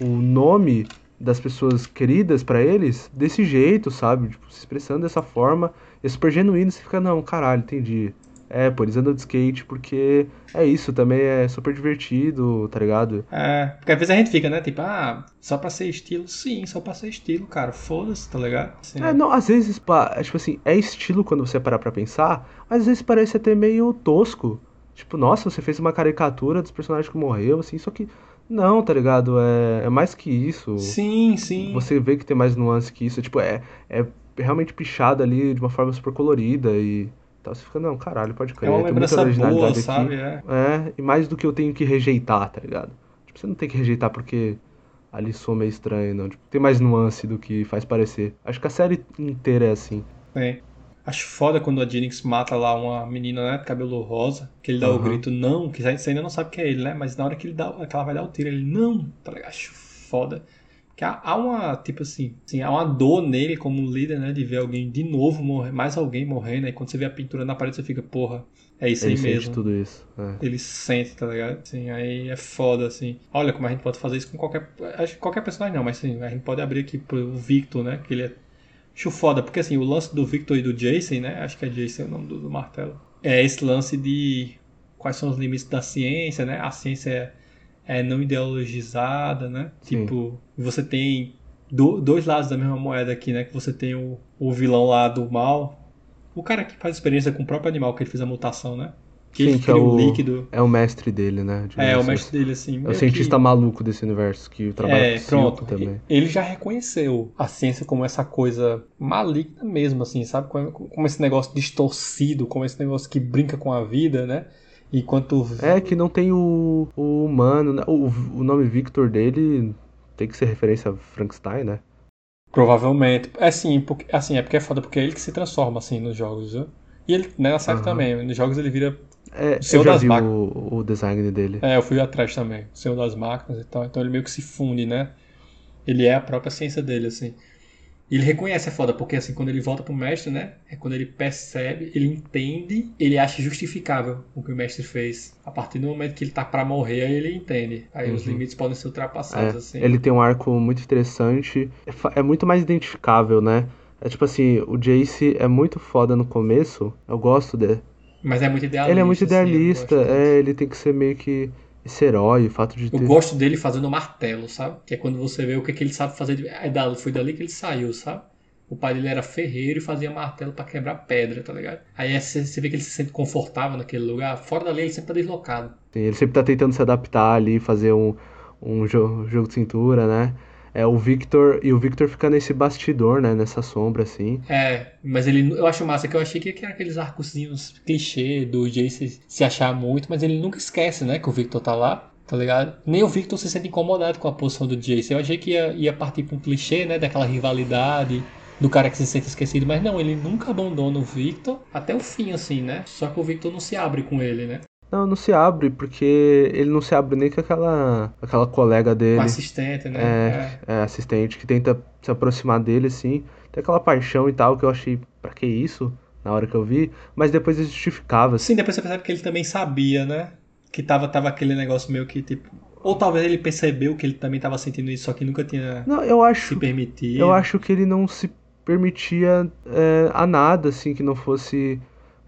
o nome das pessoas queridas pra eles desse jeito, sabe? Tipo, se expressando dessa forma. É super genuíno, você fica, não, caralho, entendi. É, pô, eles andam de skate porque é isso, também é super divertido, tá ligado? É, porque às vezes a gente fica, né? Tipo, ah, só pra ser estilo? Sim, só pra ser estilo, cara. Foda-se, tá ligado? Assim, É, não, às vezes, é, tipo assim, é estilo quando você parar pra pensar, mas às vezes parece até meio tosco. Tipo, nossa, você fez uma caricatura dos personagens que morreu, assim, só que. Não, tá ligado? É, é mais que isso. Sim, sim. Você vê que tem mais nuance que isso. Tipo, é, é realmente pichado ali de uma forma super colorida e tal. Você fica, não, caralho, pode É crer. uma tem muita lembrança boa, aqui. sabe? É. É, e mais do que eu tenho que rejeitar, tá ligado? Tipo, você não tem que rejeitar porque ali sou meio estranho, não. Tipo, tem mais nuance do que faz parecer. Acho que a série inteira é assim. Tem. Acho foda quando a Jinx mata lá uma menina, né, de cabelo rosa, que ele dá o Aham. grito não, que você ainda não sabe que é ele, né? Mas na hora que ele dá, que ela vai dar o tiro, ele não, tá ligado? Acho foda. Que há, uma, tipo assim, assim, há uma dor nele como líder, né, de ver alguém de novo morrer, mais alguém morrendo, aí quando você vê a pintura na parede, você fica, porra, é isso Ele aí sente mesmo. tudo isso. é. Ele sente, tá ligado? Assim, aí é foda, assim. Olha como a gente pode fazer isso com qualquer. Acho que qualquer personagem não, mas assim, a gente pode abrir aqui pro Victor, né? Que ele é. Acho foda, porque assim, o lance do Victor e do Jason, né? Acho que é Jason o nome do, do martelo. É esse lance de quais são os limites da ciência, né? A ciência é, é não ideologizada, né? Sim. Tipo, você tem do- dois lados da mesma moeda aqui, né? Que você tem o, o vilão lá do mal. O cara que faz experiência com o próprio animal que ele fez a mutação, né? Que Sim, ele que é o, líquido. É o mestre dele, né? É, é o mestre dele, assim. É o cientista que... maluco desse universo que trabalha é, com pronto. também. Ele já reconheceu a ciência como essa coisa maligna mesmo, assim, sabe? Como, como esse negócio distorcido, como esse negócio que brinca com a vida, né? Enquanto. É, que não tem o, o humano, né? O, o nome Victor dele tem que ser referência a Frankenstein, né? Provavelmente. É sim, porque, assim, é porque é foda, porque é ele que se transforma assim nos jogos, viu? E ele, né, na série uhum. também, nos jogos ele vira é, o Senhor eu já das vi Máquinas. O, o design dele. É, eu fui atrás também, o Senhor das Máquinas e tal, então ele meio que se funde, né? Ele é a própria ciência dele, assim. Ele reconhece é foda, porque assim, quando ele volta pro mestre, né? É quando ele percebe, ele entende, ele acha justificável o que o mestre fez. A partir do momento que ele tá para morrer, aí ele entende. Aí uhum. os limites podem ser ultrapassados, é, assim. Ele tem um arco muito interessante. É, é muito mais identificável, né? É tipo assim, o Jace é muito foda no começo. Eu gosto dele. Mas é muito idealista. Ele é muito idealista, assim, é, ele tem que ser meio que esse herói, o fato de ter... Eu gosto dele fazendo martelo, sabe? Que é quando você vê o que, que ele sabe fazer. É foi dali que ele saiu, sabe? O pai dele era ferreiro e fazia martelo para quebrar pedra, tá ligado? Aí é, você vê que ele se sente confortável naquele lugar. Fora dali ele sempre tá deslocado. Sim, ele sempre tá tentando se adaptar ali, fazer um, um jogo, jogo de cintura, né? É o Victor e o Victor fica nesse bastidor, né, nessa sombra assim. É, mas ele eu acho massa que eu achei que era aqueles arcozinhos clichê do Jace se achar muito, mas ele nunca esquece, né, que o Victor tá lá. Tá ligado? Nem o Victor se sente incomodado com a posição do Jace. Eu achei que ia, ia partir pra um clichê, né? Daquela rivalidade, do cara que se sente esquecido, mas não, ele nunca abandona o Victor até o fim, assim, né? Só que o Victor não se abre com ele, né? Não, não se abre, porque ele não se abre nem com aquela, aquela colega dele. Com assistente, né? É, é. é, assistente, que tenta se aproximar dele, assim. Tem aquela paixão e tal, que eu achei, pra que isso? Na hora que eu vi. Mas depois ele justificava. Sim, depois você percebe que ele também sabia, né? Que tava, tava aquele negócio meio que, tipo... Ou talvez ele percebeu que ele também estava sentindo isso, só que nunca tinha não, eu acho, se permitido. Eu acho que ele não se permitia é, a nada, assim, que não fosse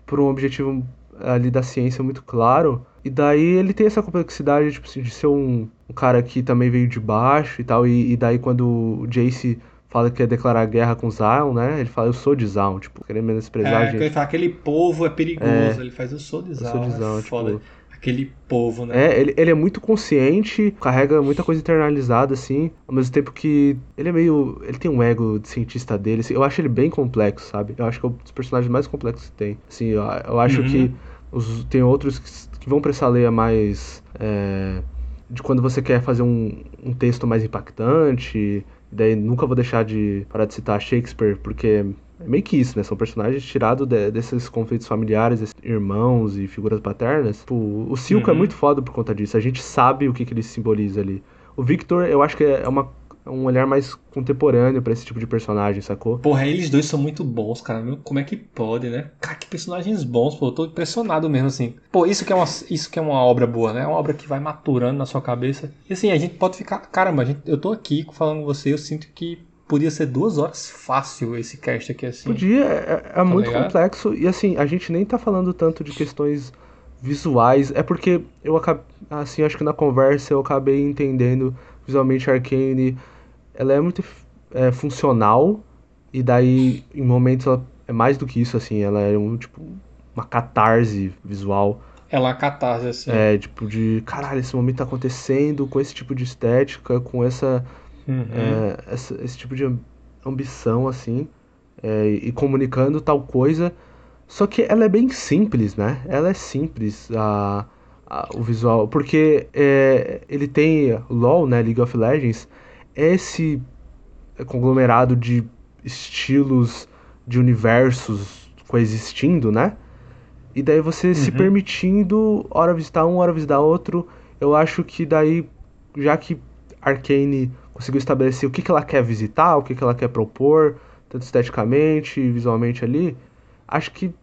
por um objetivo ali da ciência muito claro. E daí ele tem essa complexidade, tipo assim, de ser um, um cara que também veio de baixo e tal. E, e, daí quando o Jace fala que quer declarar guerra com Zion, né? Ele fala, eu sou de Zion, tipo, querendo menosprezar é, a gente. Ele fala, aquele povo é perigoso. É, ele faz, eu sou de Zion. Eu sou de Zion, é tipo, aquele povo, né? É, ele, ele é muito consciente, carrega muita coisa internalizada, assim, ao mesmo tempo que ele é meio. Ele tem um ego de cientista dele, assim, eu acho ele bem complexo, sabe? Eu acho que é um dos personagens mais complexos que tem. Assim, eu, eu acho uhum. que os, tem outros que, que, vão pra essa leia mais. É, de quando você quer fazer um, um texto mais impactante, daí nunca vou deixar de parar de citar Shakespeare, porque é meio que isso, né? São personagens tirados de, desses conflitos familiares, irmãos e figuras paternas. Tipo, o Silco é uhum. é muito foda por conta disso. A gente sabe o que, que ele simboliza ali. O Victor, eu acho que é uma um olhar mais contemporâneo para esse tipo de personagem, sacou? Porra, eles dois são muito bons, cara. Como é que pode, né? Cara, que personagens bons, pô. Eu tô impressionado mesmo, assim. Pô, isso que é uma, isso que é uma obra boa, né? É uma obra que vai maturando na sua cabeça. E assim, a gente pode ficar. Caramba, gente, eu tô aqui falando com você, eu sinto que podia ser duas horas fácil esse cast aqui, assim. Podia, é, é, é tá muito ligado? complexo. E assim, a gente nem tá falando tanto de questões visuais. É porque eu acabei. Assim, acho que na conversa eu acabei entendendo visualmente Arcane. Ela é muito é, funcional. E daí, em momentos, ela é mais do que isso, assim. Ela é um, tipo, uma catarse visual. Ela é catarse, assim. É, tipo, de caralho, esse momento tá acontecendo com esse tipo de estética, com essa Uhum. É, essa, esse tipo de ambição, assim, é, e comunicando tal coisa. Só que ela é bem simples, né? Ela é simples, a, a o visual. Porque é, ele tem LoL, né? League of Legends, esse conglomerado de estilos, de universos coexistindo, né? E daí você uhum. se permitindo, hora visitar um, hora visitar outro. Eu acho que daí, já que Arcane conseguiu estabelecer o que, que ela quer visitar, o que, que ela quer propor, tanto esteticamente, visualmente ali, acho que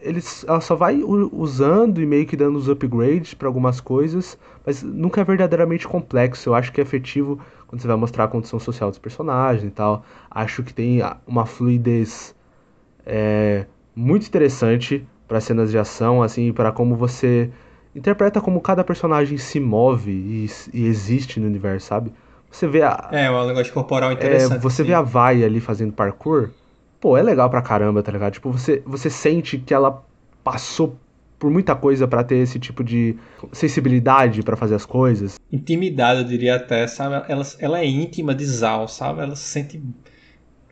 eles, ela só vai usando e meio que dando os upgrades para algumas coisas, mas nunca é verdadeiramente complexo. Eu acho que é efetivo quando você vai mostrar a condição social dos personagens e tal. Acho que tem uma fluidez é, muito interessante para cenas de ação, assim, para como você interpreta como cada personagem se move e, e existe no universo, sabe? Você vê a. É, um negócio corporal interessante. É, você sim. vê a Vai ali fazendo parkour. Pô, é legal pra caramba, tá ligado? Tipo, você, você sente que ela passou por muita coisa para ter esse tipo de sensibilidade para fazer as coisas. Intimidade, eu diria até, sabe? Ela, ela é íntima de Zal, sabe? Ela se sente.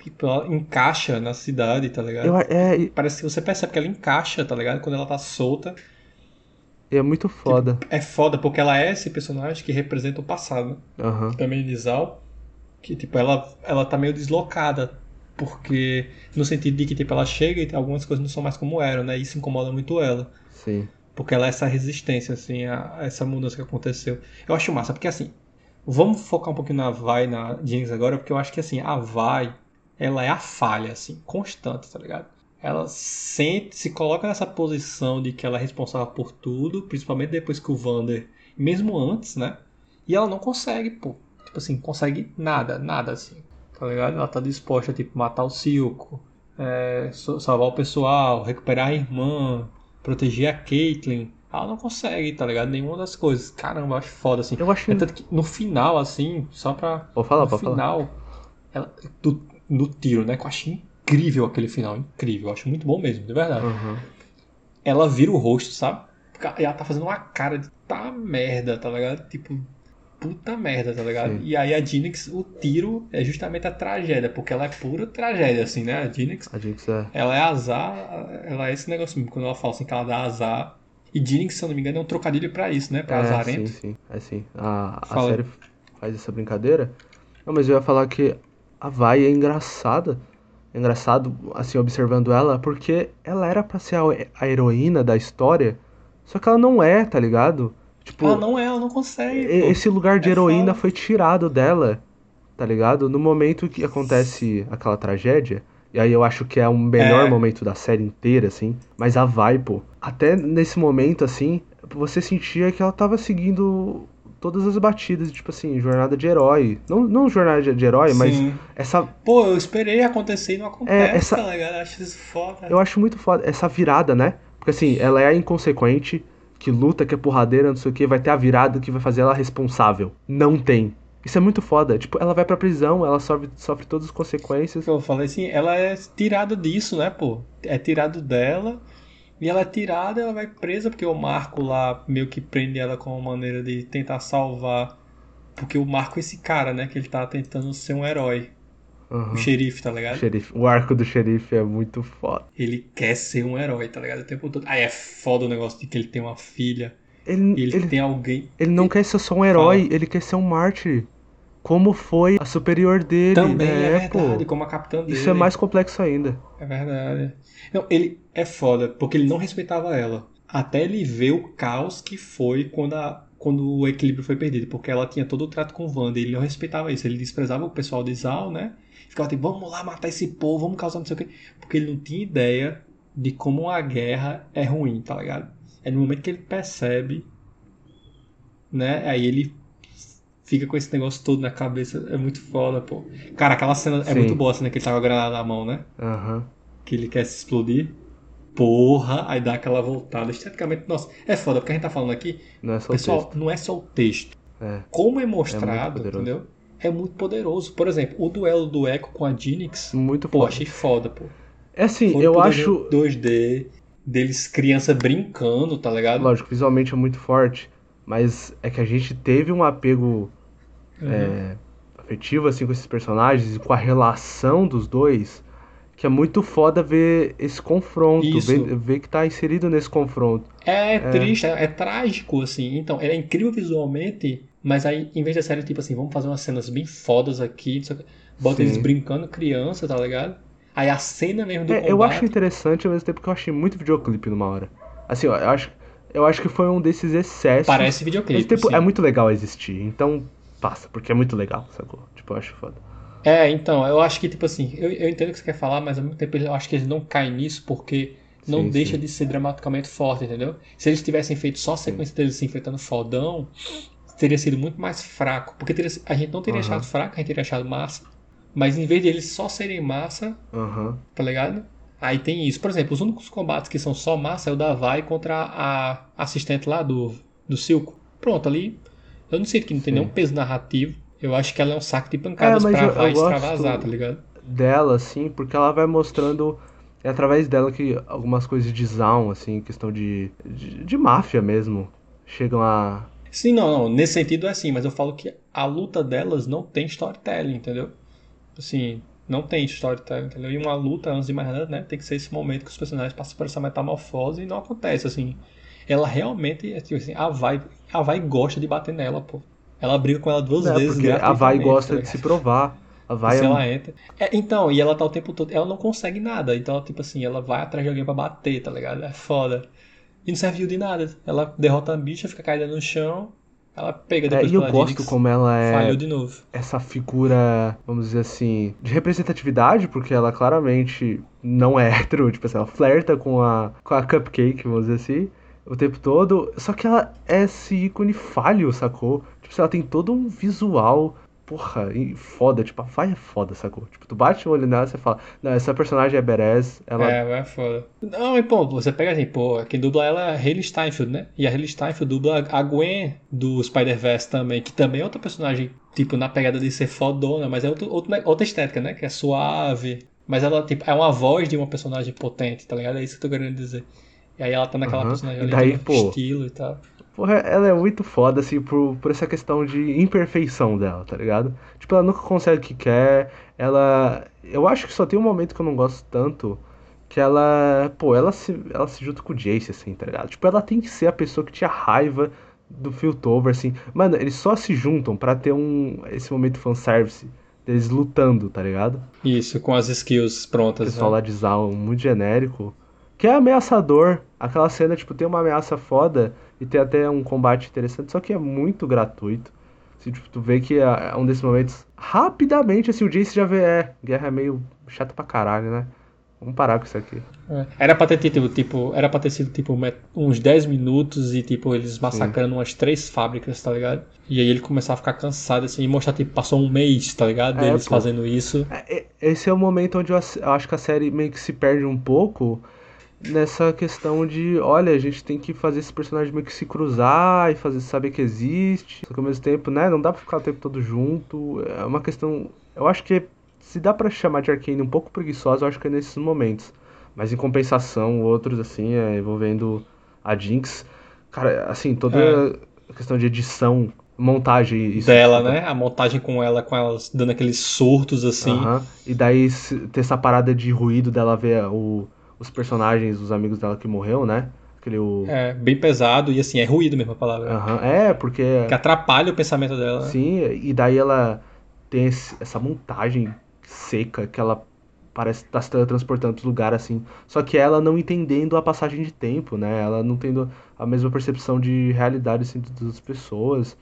Tipo, ela encaixa na cidade, tá ligado? Eu, é, Parece que você percebe que ela encaixa, tá ligado? Quando ela tá solta. é muito foda. É foda, porque ela é esse personagem que representa o passado. né? Aham. Também de Zal. Que, tipo, ela, ela tá meio deslocada. Porque. No sentido de que, tipo, ela chega e algumas coisas não são mais como eram, né? Isso incomoda muito ela. Sim. Porque ela é essa resistência, assim, a, a essa mudança que aconteceu. Eu acho massa, porque assim, vamos focar um pouquinho na Vai, na Jinx agora, porque eu acho que assim, a Vai, ela é a falha, assim, constante, tá ligado? Ela sente, se coloca nessa posição de que ela é responsável por tudo, principalmente depois que o Vander, mesmo antes, né? E ela não consegue, pô. Tipo assim, consegue nada, nada, assim. Tá ligado? Ela tá disposta a, tipo, matar o Silco, é, salvar o pessoal, recuperar a irmã, proteger a Caitlyn. Ela não consegue, tá ligado? Nenhuma das coisas. Caramba, eu acho foda, assim. Eu acho É tanto que no final, assim, só pra. Pode falar, no pode falar. final, ela, do- no tiro, né? Que eu acho incrível aquele final, incrível. Eu acho muito bom mesmo, de verdade. Aham. Ela vira o rosto, sabe? E ela tá fazendo uma cara de tá merda, tá ligado? Tipo, puta merda, tá ligado? Sim. E aí a Jinx, o tiro é justamente a tragédia, porque ela é pura tragédia, assim, né? A Jinx, A Jinx é. ela é azar, ela é esse negócio mesmo, quando ela fala assim que ela dá azar. E Jinx, se eu não me engano, é um trocadilho pra isso, né? Pra é, azarento. Sim, sim. É sim. A, a série faz essa brincadeira. Não, mas eu ia falar que a Vai é engraçada. É engraçado, assim, observando ela, porque ela era pra ser a, a heroína da história, só que ela não é, tá ligado? Tipo, Ela não é, ela não consegue. pô. esse lugar de É heroína foi tirado dela, tá ligado? No momento que acontece aquela tragédia, e aí eu acho que é o melhor É. momento da série inteira, assim, mas a vai, pô, até nesse momento, assim, você sentia que ela tava seguindo todas as batidas, tipo assim, jornada de herói. Não, não jornada de, herói, mas Sim. essa. Pô, eu esperei acontecer e não acontece, É, essa- tá ligado? Eu acho isso foda. Eu acho muito foda, essa virada, né? Porque assim, ela é inconsequente, que luta, que é porradeira, não sei o que, vai ter a virada que vai fazer ela responsável. Não tem. Isso é muito foda. Tipo, ela vai pra prisão, ela sofre, sofre todas as consequências. Eu falei assim, ela é tirada disso, né, pô? É tirado dela. E ela é tirada, ela vai presa, porque o Marco lá meio que prende ela com uma maneira de tentar salvar. Porque o Marco é esse cara, né? Que ele tá tentando ser um herói. Aham. O xerife, tá ligado? O xerife- o arco do xerife é muito foda. Ele quer ser um herói, tá ligado? O tempo todo. Aí é foda o negócio de que ele tem uma filha. Ele, ele, ele, tem alguém. ele não quer ser só um herói, ele quer ser um mártir. Como foi a superior dele. Também é, pô. verdade, como a capitã dele. Isso é mais complexo ainda. É verdade. Não, ele é foda, porque ele não respeitava ela. Até ele ver o caos que foi quando, a, quando o equilíbrio foi perdido. Porque ela tinha todo o trato com o Wanda. E ele não respeitava isso. Ele desprezava o pessoal de Zal, né? Ficava tipo, vamos lá matar esse povo, vamos causar não sei o quê. Porque ele não tinha ideia de como a guerra é ruim, tá ligado? É no momento que ele percebe, né? Aí ele fica com esse negócio todo na cabeça. É muito foda, pô. Cara, aquela cena é Sim. muito boa, cena que ele tá com a granada na mão, né? Aham. que ele quer se explodir. Porra, aí dá aquela voltada. Esteticamente, nossa, é foda, porque a gente tá falando aqui, Não é só o pessoal, texto. não é só o texto. É. Como é É mostrado, poderoso. entendeu? É muito poderoso. Por exemplo, o duelo do Echo com a Jinx, Muito pô, foda. achei foda, pô. É assim, eu acho. 2D, deles criança brincando, tá ligado? Lógico, visualmente é muito forte, mas é que a gente teve um apego Uhum. é, afetivo assim com esses personagens e com a relação dos dois, que é muito foda ver esse confronto, ver, ver que tá inserido nesse confronto. É, triste, é, é trágico, assim. Então, é incrível visualmente, mas aí, em vez da série, tipo assim, vamos fazer umas cenas bem fodas aqui, bota Sim. eles brincando criança, tá ligado? Aí a cena mesmo do É, combate. eu acho interessante ao mesmo tempo que eu achei muito videoclipe numa hora. Assim, ó, eu acho, eu acho que foi um desses excessos. Parece Mas videoclipe. tipo, sim. é muito legal existir, então passa, porque é muito legal, sacou? Tipo, eu acho foda. É, então, eu acho que, tipo assim, eu, eu entendo o que você quer falar, mas ao mesmo tempo eu acho que eles não caem nisso porque não Sim, deixa sim. de ser dramaticamente forte, entendeu? Se eles tivessem feito só a sequência deles se enfrentando fodão, teria sido muito mais fraco. Porque teria- a gente não teria Aham. achado fraco, a gente teria achado massa. Mas em vez de eles só serem massa, Aham. tá ligado? Aí tem isso. Por exemplo, os únicos combates que são só massa é o da Vai contra a assistente lá do, do Silco. Pronto, ali. Eu não sei que não tem Sim. nenhum peso narrativo. Eu acho que ela é um saco de pancadas É, pra Vai extravasar, tá ligado? dela, assim, porque ela vai mostrando é através dela que algumas coisas de Zaun, assim, questão de, de, de máfia mesmo, chegam a. Sim, não, não, nesse sentido é assim, mas eu falo que a luta delas não tem storytelling, entendeu? Assim, não tem storytelling, entendeu? E uma luta, antes de mais nada, né, tem que ser esse momento que os personagens passam por essa metamorfose e não acontece, assim. Ela realmente, é tipo assim, a Vai, a Vai gosta de bater nela, pô. Ela briga com ela duas É, vezes, porque a Vai gosta tá de se provar. A Vai Se é. ela entra. É, então, e ela tá o tempo todo. Ela não consegue nada. Então, tipo assim, ela vai atrás de alguém pra bater, tá ligado? É foda. E não serviu de nada. Ela derrota a bicha, fica caída no chão. Ela pega É, depois e eu gosto como ela é Falhou de novo. essa figura, vamos dizer assim, de representatividade, porque ela claramente não é hétero, tipo assim, ela flerta com a, com a Cupcake, vamos dizer assim, o tempo todo. Só que ela é esse ícone falho, sacou? Tipo assim, ela tem todo um visual, porra, e foda, tipo, a Vai é foda, sacou? Tipo, tu bate o olho nela e você fala, não, essa personagem é Beres, ela... É, é foda. Não, e pô, você pega assim, pô, quem dubla ela é a Hayley Steinfeld, né? E a Hayley Steinfeld dubla a Gwen do Spider-Verse também, que também é outra personagem, tipo, na pegada de ser fodona, mas é outro, outro, outra estética, né? Que é suave. Mas ela, tipo, é uma voz de uma personagem potente, tá ligado? É isso que eu tô querendo dizer. E aí ela tá naquela Aham. personagem ali, daí, pô, estilo e tal. Porra, ela é muito foda, assim, por, por essa questão de imperfeição dela, tá ligado? Tipo, ela nunca consegue o que quer, ela... Eu acho que só tem um momento que eu não gosto tanto, que ela... Pô, ela se, ela se junta com o Jace, assim, tá ligado? Tipo, ela tem que ser a pessoa que tinha raiva do Piltover, assim. Mano, eles só se juntam pra ter um... Esse momento fanservice deles lutando, tá ligado? Isso, com as skills O prontas. pessoal né? lá de Zaun, muito genérico. Que é ameaçador. Aquela cena, tipo, tem uma ameaça foda e tem até um combate interessante, só que é muito gratuito. Assim, tipo, tu vê que é é um desses momentos. Rapidamente, assim, o Jace já vê, é, guerra é meio chata pra caralho, né? Vamos parar com isso aqui. É. Era pra ter tido, tipo, era pra ter sido tipo uns 10 minutos e tipo eles massacrando umas três fábricas, tá ligado? E aí ele começar a ficar cansado assim e mostrar tipo passou um mês, tá ligado? É, Deles pô. fazendo isso. É, é- Esse é o momento onde eu acho que a série meio que se perde um pouco nessa questão de, olha, a gente tem que fazer esse personagem meio que se cruzar e fazer saber que existe. Só que ao mesmo tempo, né, não dá pra ficar o tempo todo junto. É uma questão, eu acho que se dá pra chamar de Arcane um pouco preguiçosa, eu acho que é nesses momentos. Mas em compensação, outros assim, é, envolvendo a Jinx, cara, assim, toda É. a questão de edição, montagem isso dela, né? A montagem com ela, com elas dando aqueles surtos assim. Aham. E daí ter essa parada de ruído dela ver o, os personagens, os amigos dela que morreu, né? Aquele o. É, bem pesado e assim, é ruído mesmo a palavra. Aham. É, porque. Que atrapalha o pensamento dela. Sim, e daí ela tem esse- essa montagem seca que ela parece estar se transportando para lugar assim. Só que ela não entendendo a passagem de tempo, né? Ela não tendo a mesma percepção de realidade assim, das pessoas.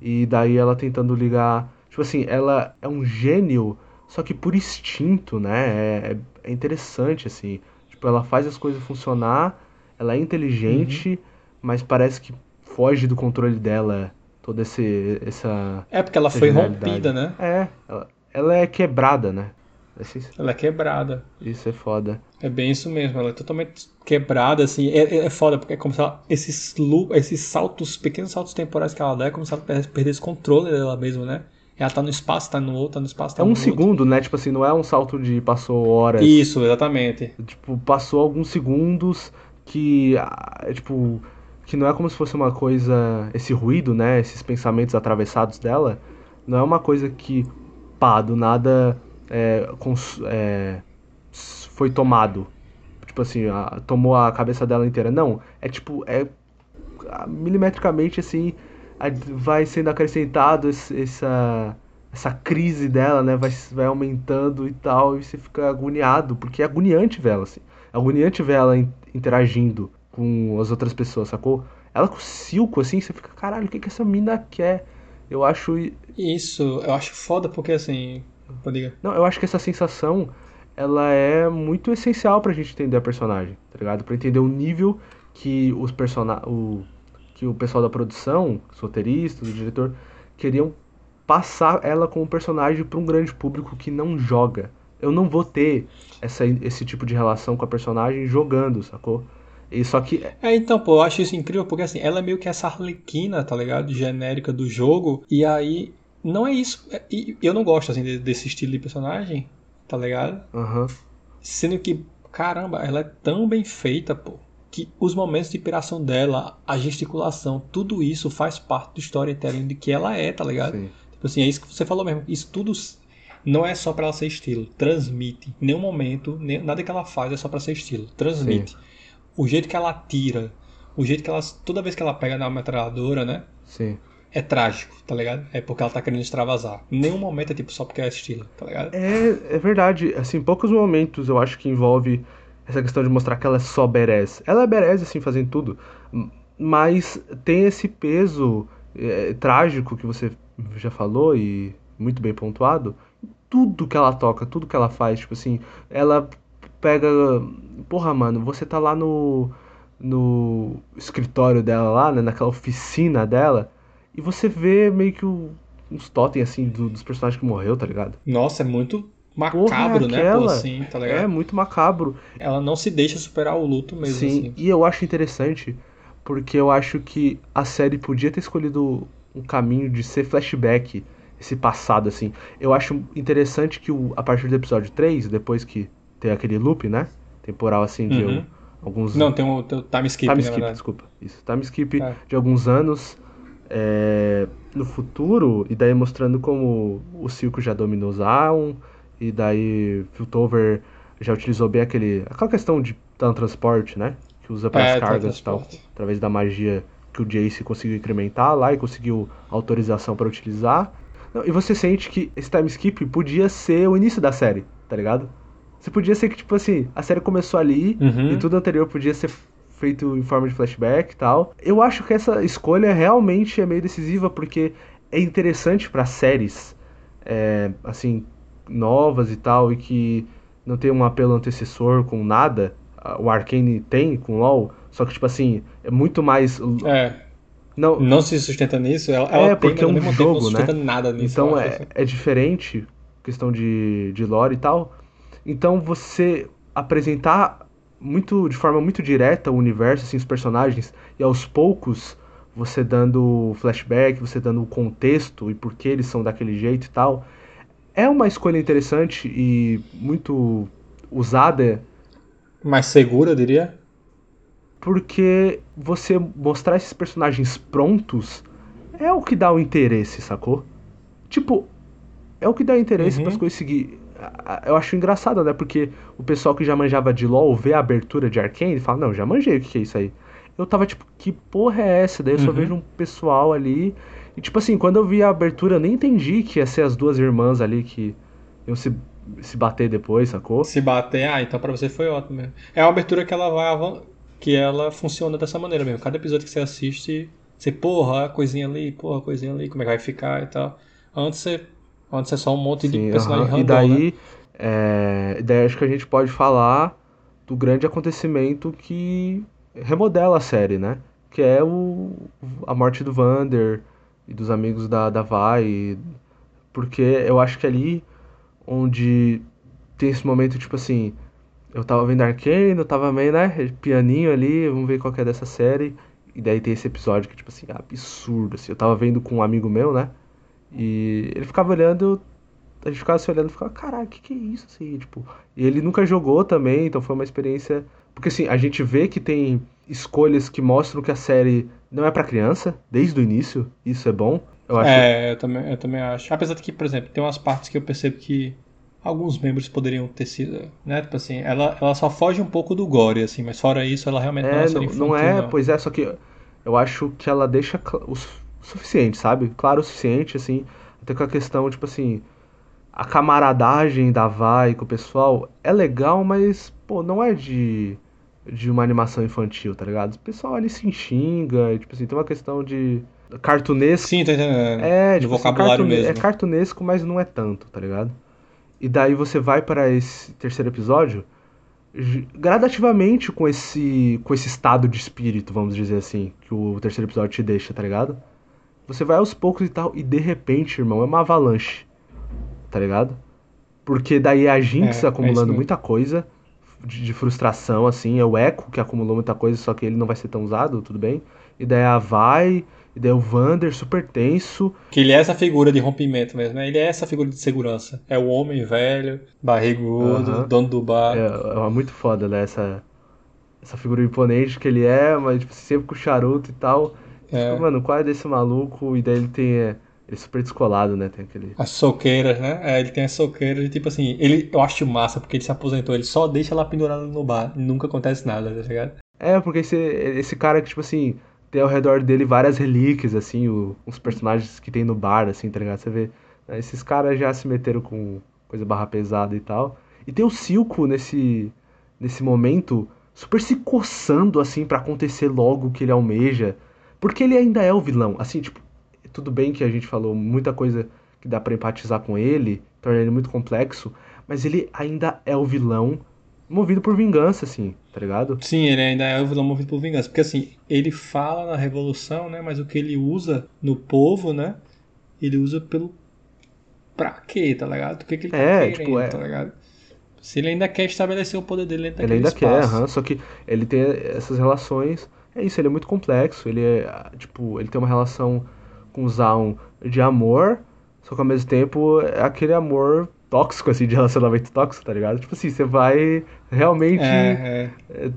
E daí ela tentando ligar. Tipo assim, ela é um gênio, só que por instinto, né? É, é interessante, assim. Tipo, ela faz as coisas funcionar, ela é inteligente, mas parece que foge do controle dela toda esse, essa. É porque ela foi rompida, né? É, ela, ela é quebrada, né? Assim, Ela é quebrada. Isso é foda. É bem isso mesmo, ela é totalmente quebrada, assim. É, é- é foda, porque é como se ela, esses, esses saltos, pequenos saltos temporais que ela dá, é como se ela per- perdesse controle dela mesmo, né? Ela tá no espaço, tá no outro, tá no espaço, tá É no um outro. segundo, né? Tipo assim, não é um salto de passou horas. Isso, exatamente. Tipo, passou alguns segundos que, ah, é, tipo, que não é como se fosse uma coisa, esse ruído, né? Esses pensamentos atravessados dela, não é uma coisa que, pá, do nada é, cons- é, foi tomado. Tipo assim, a- tomou a cabeça dela inteira. Não, é tipo, é ah, milimetricamente assim, vai sendo acrescentado esse- essa, essa crise dela, né? Vai, vai aumentando e tal, e você fica agoniado, porque é agoniante ver ela, assim. É agoniante ver ela in- interagindo com as outras pessoas, sacou? Ela com o Silco, assim, você fica, caralho, o que que essa mina quer? Eu acho. Isso, eu acho foda porque assim. Diga. Não, eu acho que essa sensação, ela é muito essencial pra gente entender a personagem, tá ligado? Pra entender o nível que os persona o que o pessoal da produção, os roteiristas, o diretor, queriam passar ela como personagem pra um grande público que não joga. Eu não vou ter essa, esse tipo de relação com a personagem jogando, sacou? E só que É, então, pô, eu acho isso incrível porque assim, ela é meio que essa arlequina, tá ligado? Genérica do jogo, e aí. Não é isso. é- e eu não gosto, assim, de- desse estilo de personagem, tá ligado? aham, Sendo que, caramba, ela é tão bem feita, pô, que os momentos de inspiração dela, a gesticulação, tudo isso faz parte do storytelling de que ela é, tá ligado? Sim. Tipo assim, é isso que você falou mesmo. Isso tudo não é só para ela ser estilo, transmite. Em nenhum momento, nem, nada que ela faz é só para ser estilo, transmite. Sim. O jeito que ela tira, o jeito que ela toda vez que ela pega na metralhadora, né? Sim. É trágico, tá ligado? É porque ela tá querendo extravasar. Em nenhum momento é tipo só porque é estilo, tá ligado? É, é verdade. Assim, poucos momentos eu acho que envolve essa questão de mostrar que ela é só berés. Ela é berés, assim, fazendo tudo. Mas tem esse peso é, trágico que você já falou e muito bem pontuado. Tudo que ela toca, tudo que ela faz, tipo assim, ela pega. Porra, mano, você tá lá no. no escritório dela lá, né? Naquela oficina dela. E você vê meio que o, uns totem, assim, do, dos personagens que morreu, tá ligado? Nossa, é muito macabro, Porra, né? Pô, assim, tá ligado? É, muito macabro. Ela não se deixa superar o luto mesmo. Sim, assim. e eu acho interessante, porque eu acho que a série podia ter escolhido um caminho de ser flashback, esse passado, assim. Eu acho interessante que o, a partir do episódio 3, depois que tem aquele loop, né? Temporal, assim, de uhum. alguns... Não, tem o, tem o time skip, Time skip, desculpa. Isso, time skip é. de alguns anos é, no futuro, e daí mostrando como o Silco já dominou Zaun, e daí Piltover já utilizou bem aquele, aquela questão de transporte, né? Que usa para as é, cargas e tal, através da magia que o Jace conseguiu incrementar lá e conseguiu autorização para utilizar. E você sente que esse time skip podia ser o início da série, tá ligado? Você podia ser que, tipo assim, a série começou ali uhum. e tudo anterior podia ser feito em forma de flashback e tal. Eu acho que essa escolha realmente é meio decisiva porque é interessante para séries, é, assim, novas e tal, e que não tem um apelo antecessor com nada. O Arkane tem com LoL, só que, tipo assim, é muito mais. É. Não, não se sustenta nisso, ela, ela é, porque tem, é um jogo, né? nada nisso. Então é, assim. é diferente, questão de, de lore e tal. Então você apresentar muito de forma muito direta o universo, assim, os personagens, e aos poucos você dando flashback, você dando o contexto e por que eles são daquele jeito e tal. É uma escolha interessante e muito usada. Mais segura, eu diria. Porque você mostrar esses personagens prontos é o que dá o interesse, sacou? Tipo, é o que dá interesse uhum. para as coisas seguir eu acho engraçado, né? Porque o pessoal que já manjava de LoL vê a abertura de Arkane e fala, não, já manjei o que, é isso aí. Eu tava tipo, que porra é essa? Daí eu só uhum. vejo um pessoal ali. E tipo assim, quando eu vi a abertura, eu nem entendi que ia ser as duas irmãs ali que iam se, se bater depois, sacou? Se bater, ah, então pra você foi ótimo mesmo. É uma abertura que ela vai. que ela funciona dessa maneira mesmo. Cada episódio que você assiste, você, porra, coisinha ali, porra, coisinha ali, como é que vai ficar e tal. Antes você Antes é só um monte Sim, de personagem uh -huh. random, E daí, né? é, daí acho que a gente pode falar do grande acontecimento que remodela a série, né? Que é o, a morte do Vander e dos amigos da, da Vai. Porque eu acho que ali onde tem esse momento, tipo assim, eu tava vendo Arcane, eu tava meio, né, pianinho ali, vamos ver qual que é dessa série. E daí tem esse episódio que, tipo assim, absurdo, assim. Eu tava vendo com um amigo meu, né? E ele ficava olhando, a gente ficava se olhando e ficava, caraca, que que é isso, assim, tipo... E ele nunca jogou também, então foi uma experiência... Porque, assim, a gente vê que tem escolhas que mostram que a série não é para criança, desde o início, isso é bom. Eu acho... É, eu também, eu também acho. Apesar de que, por exemplo, tem umas partes que eu percebo que alguns membros poderiam ter sido, né? Tipo assim, ela, ela só foge um pouco do gore, assim, mas fora isso, ela realmente é, não é não, não é, não. pois é, só que eu acho que ela deixa os suficiente, sabe? Claro o suficiente, assim. Até com a questão, tipo assim, a camaradagem da Vai com o pessoal é legal, mas, pô, não é de, de uma animação infantil, tá ligado? O pessoal ali se xinga, e, tipo assim, tem uma questão de cartunesco. Sim, tá entendendo. É, tipo, assim, vocabulário assim, mesmo. É cartunesco, mas não é tanto, tá ligado? E daí você vai para esse terceiro episódio gradativamente com esse com esse estado de espírito, vamos dizer assim, que o terceiro episódio te deixa, tá ligado? Você vai aos poucos e tal, e de repente, irmão, é uma avalanche. Tá ligado? Porque daí a Jinx é, é acumulando é muita coisa de, de, frustração, assim. É o Echo que acumulou muita coisa, só que ele não vai ser tão usado, tudo bem. E daí a Vai, E daí o Vander, super tenso. Que ele é essa figura de rompimento mesmo, né? Ele é essa figura de segurança. É o homem velho, barrigudo, Aham. dono do bar. É, é muito foda, né? Essa, essa figura imponente que ele é, mas tipo, sempre com charuto e tal. É. Fica, mano, qual é desse maluco? E daí ele tem. é, ele é super descolado, né? Tem aquele. As soqueiras, né? É, ele tem as soqueiras e tipo assim, ele, eu acho massa porque ele se aposentou, ele só deixa ela pendurada no bar nunca acontece nada, tá ligado? É, porque esse, esse cara que, tipo assim, tem ao redor dele várias relíquias, assim, o, uns personagens que tem no bar, assim, tá ligado? Você vê, né, esses caras já se meteram com coisa barra pesada e tal. E tem o Silco nesse, nesse momento, super se coçando, assim, pra acontecer logo o que ele almeja. Porque ele ainda é o vilão. Assim, tipo, tudo bem que a gente falou muita coisa que dá pra empatizar com ele, torna ele muito complexo, mas ele ainda é o vilão movido por vingança, assim, tá ligado? Sim, ele ainda é o vilão movido por vingança. Porque assim, ele fala na revolução, né? Mas o que ele usa no povo, né? Ele usa pelo. Pra quê, tá ligado? O que, que ele tá É, querendo, tipo, é- tá ligado? Se ele ainda quer estabelecer o poder dele dentro Ele ainda quer, espaço. aham, só que ele tem essas relações. É isso, ele é muito complexo. Ele é, tipo, ele tem uma relação com Zaun de amor, só que ao mesmo tempo é aquele amor tóxico, assim, de relacionamento tóxico, tá ligado? Tipo assim, você vai realmente É, é.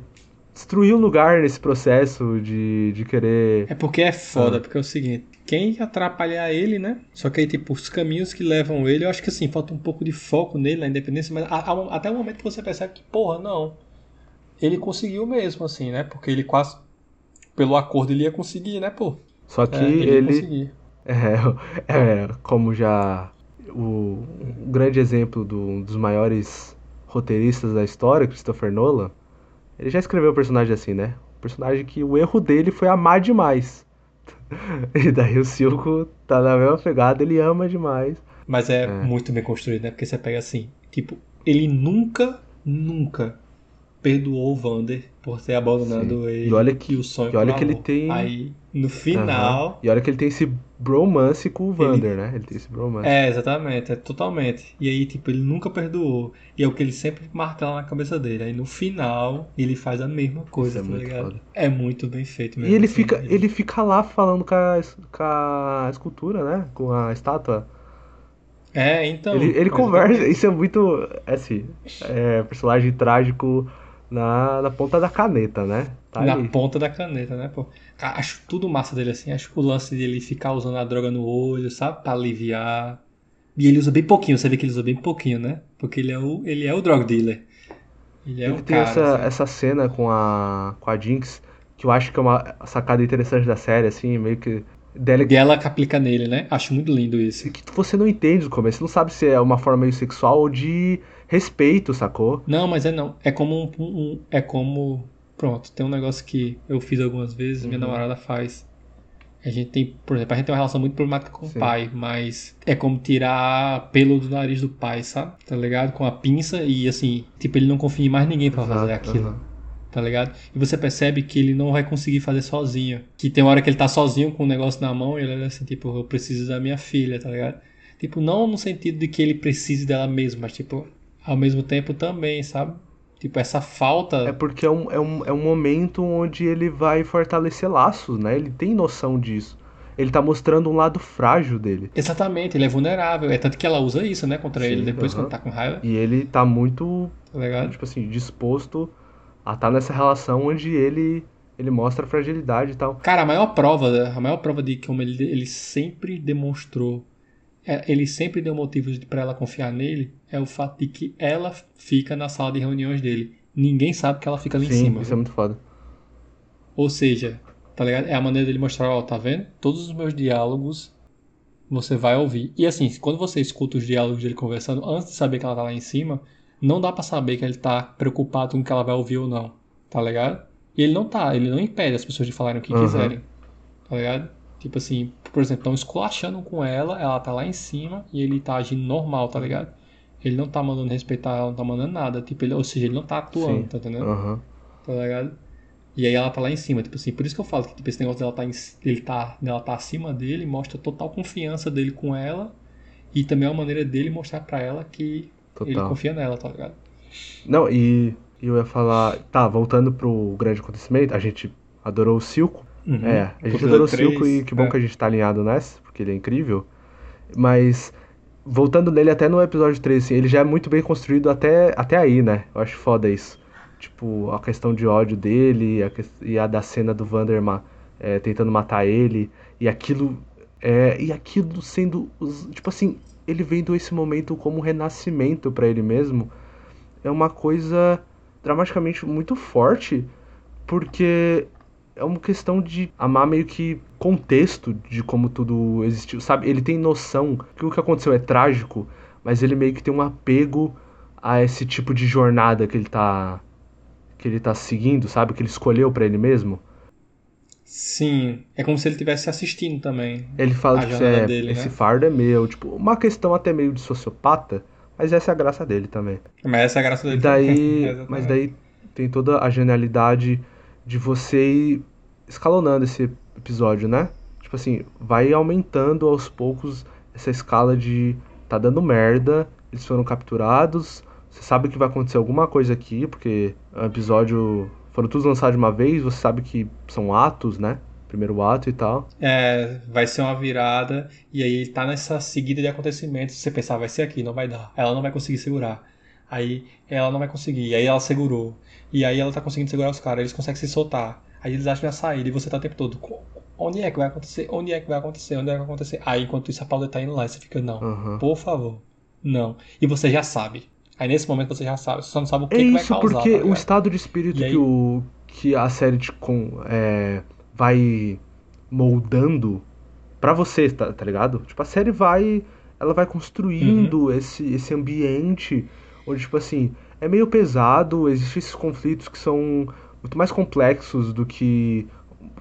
destruir o lugar nesse processo de, de querer. É porque é foda, Ah. porque é o seguinte, quem atrapalhar ele, né? Só que aí, tipo, os caminhos que levam ele, eu acho que assim, falta um pouco de foco nele, na independência, mas a- a- até o momento que você percebe que, porra, não. Ele conseguiu mesmo, assim, né? Porque ele quase, pelo acordo, ele ia conseguir, né, pô? Só que É, ele. É, é, como já o, um grande exemplo do, um dos maiores roteiristas da história, Christopher Nolan, ele já escreveu o personagem assim, né? Um personagem que o erro dele foi amar demais. E daí o Silco tá na mesma pegada, ele ama demais. Mas é, É. muito bem construído, né? Porque você pega assim, tipo, ele nunca, nunca perdoou o Vander por ter abandonado Sim. ele E olha que- o sonho e olha que ele tem- Aí, no final, E olha que ele tem esse bromance com o Vander, né? Ele tem esse bromance. É, exatamente, é totalmente. E aí, tipo, ele nunca perdoou. E é o que ele sempre martela na cabeça dele. Aí no final, ele faz a mesma coisa, Isso é tá muito ligado? foda. É muito bem feito E mesmo. ele assim, fica, ele fica lá falando com a, com a escultura, né? Com a estátua. É, então. Ele, ele conversa, isso é muito. é Assim, é personagem trágico na, na ponta da caneta, né? Tá Na aí. ponta da caneta, né, pô? Acho tudo massa dele assim. Acho que o lance dele ficar usando a droga no olho, sabe? Pra aliviar. E ele usa bem pouquinho, você vê que ele usa bem pouquinho, né? Porque ele é o, ele é o drug dealer. Ele é Ele o tem cara. essa, assim. essa cena com a, com a Jinx, que eu acho que é uma sacada interessante da série, assim, meio que. Dela ela que aplica nele, né? Acho muito lindo isso. que você não entende no começo, você não sabe se é uma forma meio sexual ou de respeito, sacou? Não, mas é não. É como um, um- é como pronto. Tem um negócio que eu fiz algumas vezes, minha Uhum. namorada faz. A gente tem, por exemplo, a gente tem uma relação muito problemática com Sim. o pai, mas é como tirar pelo do nariz do pai, sabe? Tá ligado? Com a pinça e assim, tipo, ele não confia em mais ninguém pra fazer aquilo. Tá ligado? E você percebe que ele não vai conseguir fazer sozinho. Que tem uma hora que ele tá sozinho com o negócio na mão e ele olha assim, tipo, eu preciso da minha filha, tá ligado? Tipo, não no sentido de que ele precise dela mesmo, mas tipo, ao mesmo tempo também, sabe? Tipo, essa falta. É porque é um, é, um, é um momento onde ele vai fortalecer laços, né? Ele tem noção disso. Ele tá mostrando um lado frágil dele. Exatamente, ele é vulnerável. É tanto que ela usa isso, né, contra Sim, ele depois aham. quando tá com raiva, E ele tá muito, tá tipo assim, disposto a estar nessa relação onde ele, ele mostra fragilidade e tal. Cara, a maior prova, a maior prova de como ele, ele sempre demonstrou, ele sempre deu motivos pra ela confiar nele, é o fato de que ela fica na sala de reuniões dele. Ninguém sabe que ela fica ali em Sim, cima. isso é muito foda. Ou seja, tá ligado? É a maneira dele mostrar, ó, tá vendo? Todos os meus diálogos você vai ouvir. E assim, quando você escuta os diálogos dele conversando, antes de saber que ela tá lá em cima, não dá pra saber que ele tá preocupado com o que ela vai ouvir ou não. Tá ligado? E ele não tá, ele não impede as pessoas de falarem o que Aham. quiserem. Tá ligado? Tipo assim, por exemplo, estão esculachando com ela, ela tá lá em cima e ele tá agindo normal, tá ligado? Ele não tá mandando respeitar ela, não tá mandando nada. Tipo, ele, ou seja, ele não tá atuando, Sim. tá entendendo? Aham. tá ligado? E aí ela tá lá em cima, tipo assim, por isso que eu falo que tipo, esse negócio dela tá, em, ele tá, dela tá acima dele mostra total confiança dele com ela e também é uma maneira dele mostrar pra ela que ele Total. confia nela, tá ligado? Não, e eu ia falar. Tá, voltando pro grande acontecimento, a gente adorou o Silco. Uhum. É, a gente adorou o Silco e que bom é. que a gente tá alinhado nessa, porque ele é incrível. Mas, voltando nele até no episódio 3, assim, ele já é muito bem construído até, até aí, né? Eu acho foda isso. Tipo, a questão de ódio dele a ques- e a da cena do Vanderma é, tentando matar ele. E aquilo. É, e aquilo sendo. os- Tipo assim, ele vendo esse momento como um renascimento pra ele mesmo. É uma coisa dramaticamente muito forte. Porque é uma questão de amar meio que contexto de como tudo existiu, sabe? Ele tem noção que o que aconteceu é trágico, mas ele meio que tem um apego a esse tipo de jornada que ele tá que ele tá seguindo, sabe? Que ele escolheu pra ele mesmo. Sim, é como se ele estivesse assistindo também. Ele fala jornada é, dele, esse né? fardo é meu, tipo, uma questão até meio de sociopata, mas essa é a graça dele também. Mas essa é a graça dele. daí, Exatamente. mas daí tem toda a genialidade de você ir escalonando esse episódio, né? Tipo assim, vai aumentando aos poucos essa escala de tá dando merda, eles foram capturados, você sabe que vai acontecer alguma coisa aqui, porque o episódio foram todos lançados de uma vez, você sabe que são atos, né? Primeiro ato e tal. É, vai ser uma virada, e aí tá nessa seguida de acontecimentos. Você pensar, vai ser aqui, não vai dar. Ela não vai conseguir segurar. Aí ela não vai conseguir, e aí ela segurou. E aí ela tá conseguindo segurar os caras, eles conseguem se soltar. Aí eles acham a saída, e você tá o tempo todo. "Co- Onde é que vai acontecer? Onde é que vai acontecer? Onde é que vai acontecer? Aí enquanto isso a Paula tá indo lá, e você fica, não, Aham. por favor, não. E você já sabe. Aí nesse momento você já sabe, você só não sabe o que, É que vai isso, causar. porque tá o estado de espírito E aí- que, o, que a série te com, é, vai moldando pra você, tá, tá ligado? Tipo, a série vai. Ela vai construindo Uhum. esse, esse ambiente onde, tipo assim, é meio pesado, existem esses conflitos que são muito mais complexos do que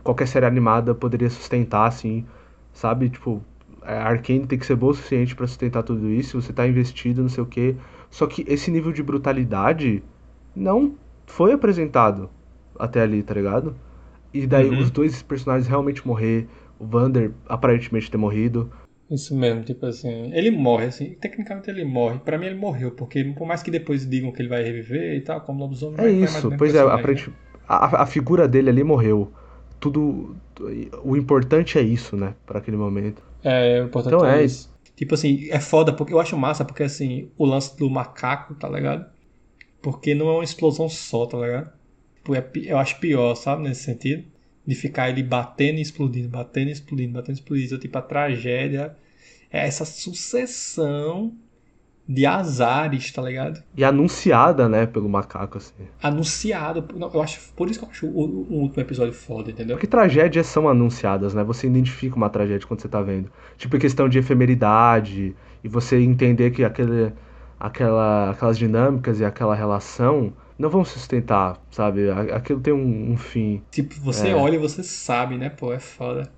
qualquer série animada poderia sustentar, assim, sabe? Tipo, a Arcane tem que ser boa o suficiente pra sustentar tudo isso, você tá investido, não sei o quê. Só que esse nível de brutalidade não foi apresentado até ali, tá ligado? E daí Uhum. os dois personagens realmente morrer, o Vander aparentemente ter morrido. Isso mesmo, tipo assim, ele morre, assim, tecnicamente ele morre. Pra mim ele morreu, porque por mais que depois digam que ele vai reviver e tal, como lobisomem, É vai- vai isso, mesmo pois é, personagem, né? A, a figura dele ali morreu. Tudo. O importante é isso, né? Pra aquele momento. É, o importante Então é é isso. Tipo assim, é foda, porque eu acho massa, porque assim, o lance do macaco, tá ligado? Porque não é uma explosão só, tá ligado? Tipo, é eu acho pior, sabe, nesse sentido. De ficar ele batendo e explodindo, batendo e explodindo, batendo e explodindo. Tipo, a tragédia é essa sucessão de azares, tá ligado? E anunciada, né, pelo macaco, assim. Anunciado. Não, eu acho, por isso que eu acho o, o último episódio foda, entendeu? Porque tragédias são anunciadas, né? Você identifica uma tragédia quando você tá vendo. Tipo, questão de efemeridade, e você entender que aquele, aquela, aquelas dinâmicas e aquela relação não vão se sustentar, sabe? Aquilo tem um, um fim. Tipo, você É. olha e você sabe, né? Pô, é foda.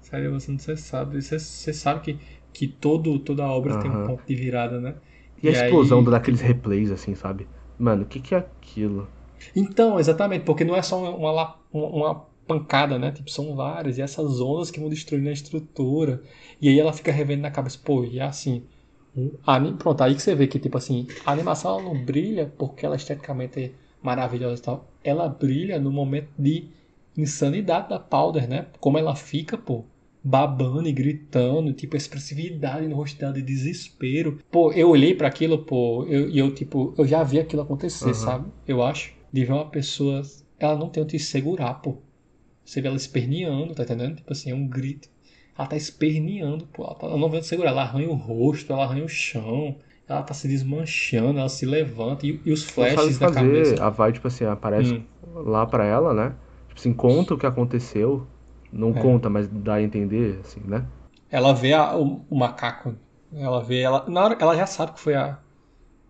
Sério, você não você sabe. Você, você sabe que, que todo, toda obra tem um ponto de virada, né? E a E aí, explosão daqueles replays, assim, sabe? Mano, o que que é aquilo? Então, exatamente, porque não é só uma, uma, uma pancada, né? Tipo, são várias. E essas ondas que vão destruindo a estrutura. E aí ela fica revendo na cabeça, pô, e é assim. um- a ani- Pronto, aí que você vê que, tipo assim, a animação ela não brilha porque ela esteticamente é maravilhosa e tal. Ela brilha no momento de insanidade da Powder, né? Como ela fica, pô, babando e gritando, tipo, a expressividade no rosto dela de desespero. Pô, eu olhei pra aquilo, pô, eu- e eu, tipo, eu já vi aquilo acontecer, Aham. sabe? Eu acho. De ver uma pessoa. Ela não tem onde se segurar, pô. Você vê ela esperneando, tá entendendo? Tipo assim, é um grito. Ela tá esperneando, pô. Ela, tá, ela não vê onde segurar. Ela arranha o rosto, ela arranha o chão. Ela tá se desmanchando, ela se levanta. E, e os flashes da fazer. cabeça. A vai, tipo assim, aparece Hum. lá pra ela, né? Tipo assim, conta o que aconteceu. Não É. conta, mas dá a entender, assim, né? Ela vê a- o, o macaco. Ela vê. Ela, na hora, ela já sabe que foi a,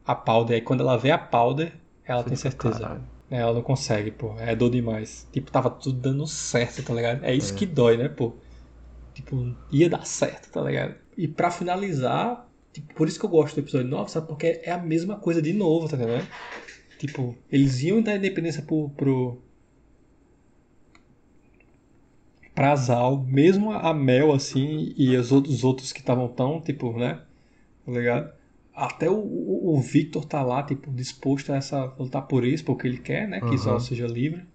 a Powder. Aí quando ela vê a Powder, ela Você tem certeza. "Caralho". É, ela não consegue, pô. É dor demais. Tipo, tava tudo dando certo, tá ligado? É isso É. que dói, né, pô? Tipo, ia dar certo, tá ligado? E pra finalizar, tipo, por isso que eu gosto do episódio 9, sabe? Porque é a mesma coisa de novo, tá entendendo? Tipo, eles iam dar independência pro. pro pra Zal, mesmo a Mel, assim, e os outros, os outros que estavam tão, tipo, né? Tá ligado? Até o, o, o Victor tá lá, tipo, disposto a essa, lutar por isso, porque ele quer, né? Que. Zal seja livre.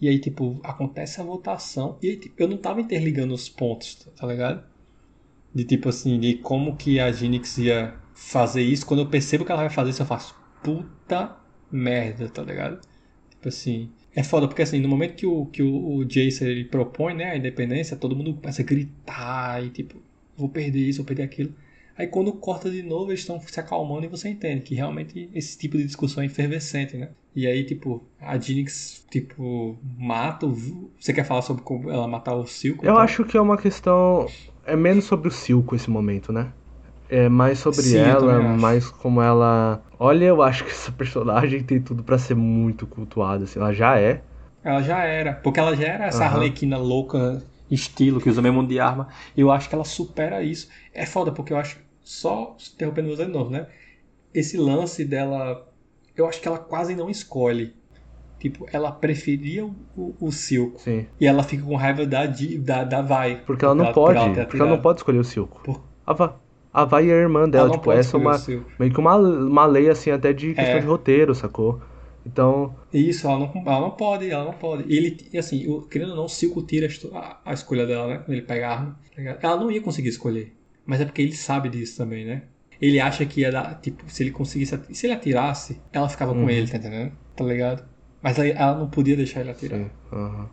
E aí, tipo, acontece a votação. E aí, tipo, eu não tava interligando os pontos, tá ligado? De tipo assim, de como que a Ginix ia fazer isso. Quando eu percebo que ela vai fazer isso, eu faço puta merda, tá ligado? Tipo assim. É foda, porque assim, no momento que o, que o, o Jason ele propõe, né, a independência, todo mundo começa a gritar e tipo, vou perder isso, vou perder aquilo. Aí quando corta de novo, eles estão se acalmando e você entende que realmente esse tipo de discussão é efervescente, né? E aí, tipo, a Jinx, tipo, mata o... Você quer falar sobre como ela matar o Silco? Eu acho que é uma questão... É menos sobre o Silco esse momento, né? É mais sobre Sim, ela, mais como ela... Olha, eu acho que essa personagem tem tudo para ser muito cultuada, assim. Ela já é. Ela já era. Porque ela já era essa uhum. arlequina louca, estilo, que usa mesmo de arma. Eu acho que ela supera isso. É foda, porque eu acho só interrompendo você de novo, né? Esse lance dela, eu acho que ela quase não escolhe. Tipo, ela preferia o, o, o Silco. Sim. E ela fica com raiva da, da, da Vai. Porque ela não pode. Ela porque ela não pode escolher o Silco. Por... A, A Vai é a irmã dela. Tipo, essa é uma. Meio que uma, uma lei, assim, até de questão é. de roteiro, sacou? Então. Isso, ela não, ela não pode, ela não pode. Ele, assim, o, querendo ou não, o Silco tira a, a, escolha dela, né? Quando ele pega a arma. Tá ela não ia conseguir escolher. Mas é porque ele sabe disso também, né? Ele acha que ia dar, tipo, se ele conseguisse, se ele atirasse, ela ficava uhum. com ele, tá entendendo? Tá ligado? Mas ela não podia deixar ele atirar. Sim. Uhum.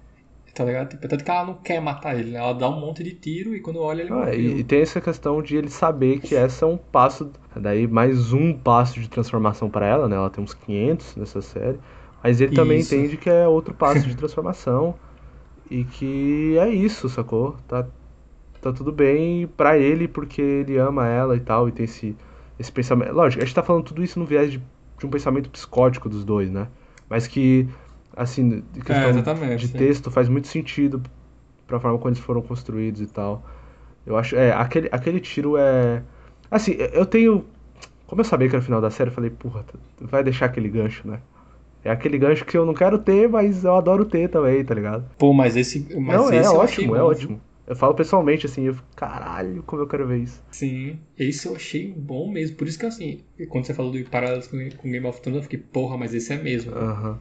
Tá ligado? Tipo, tanto que ela não quer matar ele, né? Ela dá um monte de tiro e quando olha ele ah, e, e, tem essa questão de ele saber que essa é um passo, daí mais um passo de transformação para ela, né? Ela tem uns 500 nessa série. Mas ele também isso. entende que é outro passo de transformação e que é isso, sacou? Tá, tá tudo bem para ele porque ele ama ela e tal, e tem esse, esse pensamento. Lógico, a gente tá falando tudo isso no viés de, de um pensamento psicótico dos dois, né? Mas que, assim, de questão é, de texto faz muito sentido pra forma como eles foram construídos e tal. Eu acho. É, aquele, aquele tiro é. Assim, eu tenho. Como eu sabia que era o final da série, eu falei, porra, vai deixar aquele gancho, né? É aquele gancho que eu não quero ter, mas eu adoro ter também, tá ligado? Pô, mas esse. Mas não, é esse é ótimo, é ótimo. Eu falo pessoalmente, assim, eu fico, caralho, como eu quero ver isso. Sim, esse eu achei bom mesmo. Por isso que, assim, quando você falou do paralelos com, Game of Thrones, eu fiquei, porra, mas esse é mesmo. Uhum.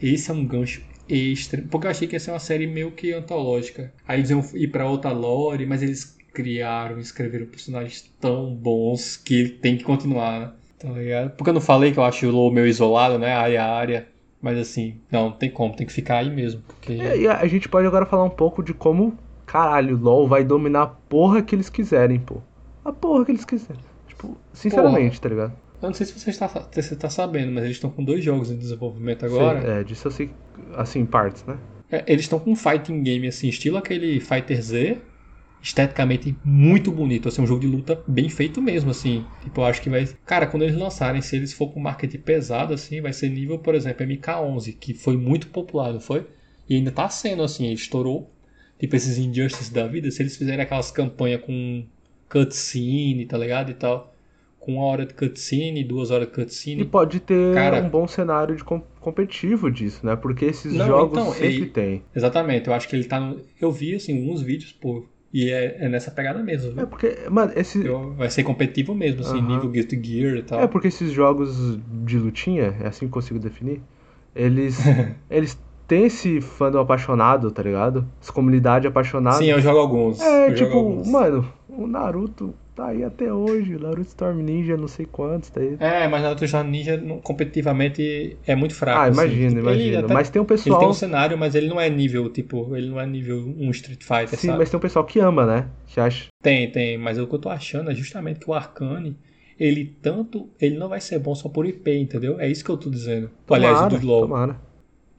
Esse é um gancho extra. Porque eu achei que ia ser uma série meio que antológica. Aí eles iam ir pra outra lore, mas eles criaram, escreveram personagens tão bons que tem que continuar, né? Tá ligado? Porque eu não falei que eu acho o Low meio isolado, né? Área a área. Mas assim, não, não tem como, tem que ficar aí mesmo. Porque... É, e a gente pode agora falar um pouco de como caralho, LOL vai dominar a porra que eles quiserem, pô. A porra que eles quiserem. Tipo, sinceramente, porra. tá ligado? Eu não sei se você está, se você tá sabendo, mas eles estão com dois jogos em desenvolvimento agora. Sei, é, disso eu sei, assim, partes, né? É, eles estão com um fighting game, assim, estilo aquele Fighter Z, esteticamente muito bonito, assim, um jogo de luta bem feito mesmo, assim. Tipo, eu acho que vai... Cara, quando eles lançarem, se eles for com marketing pesado, assim, vai ser nível, por exemplo, MK11, que foi muito popular, não foi? E ainda tá sendo, assim, estourou tipo esses Injustice da vida, se eles fizerem aquelas campanhas com cutscene, tá ligado? E tal. Com uma hora de cutscene, duas horas de cutscene. E pode ter cara... um bom cenário de com competitivo disso, né? Porque esses Não, jogos então, sempre ele... tem. Exatamente, eu acho que ele tá no... Eu vi, assim, alguns vídeos, pô. E é, é nessa pegada mesmo. Viu? É porque, mano, esse. Vai ser competitivo mesmo, assim, nível Get Gear e tal. É porque esses jogos de lutinha, é assim que eu consigo definir, eles. eles tem esse fandom apaixonado, tá ligado? Essa comunidade apaixonada. Sim, eu jogo alguns. É, eu tipo, alguns. mano, o Naruto tá aí até hoje. Naruto Storm Ninja, não sei quantos, tá aí. É, mas Naruto Storm Ninja competitivamente é muito fraco. Ah, imagino, assim. imagino. Até, mas tem um pessoal. Ele tem um cenário, mas ele não é nível, tipo, ele não é nível um Street Fighter, Sim, sabe? mas tem um pessoal que ama, né? Que acha. Tem, tem. Mas o que eu tô achando é justamente que o Arcane ele tanto. Ele não vai ser bom só por IP, entendeu? É isso que eu tô dizendo. Tomara, Aliás, do LoL. Tomara.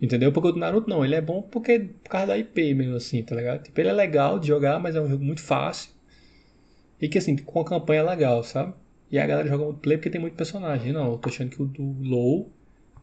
Entendeu? Porque o Naruto não, ele é bom porque por causa da IP mesmo assim, tá ligado? Tipo, ele é legal de jogar, mas é um jogo muito fácil. E que assim, com a campanha legal, sabe? E a galera joga multiplayer porque tem muito personagem. Não, eu tô achando que o do LoL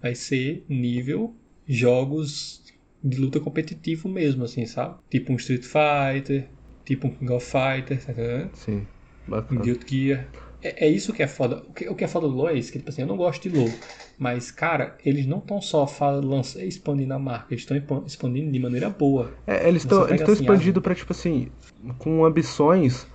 vai ser nível jogos de luta competitivo mesmo, assim, sabe? Tipo um Street Fighter, tipo um King of Fighters, tá entendendo? Sim, bacana. Um Guilty Gear. É, é, isso que é foda. O que, o que é foda do LoL é isso, que tipo assim, eu não gosto de LoL. Mas, cara, eles não estão só lança, expandindo a marca, eles estão expandindo de maneira boa. É, eles estão assim, expandindo para tipo assim, com ambições,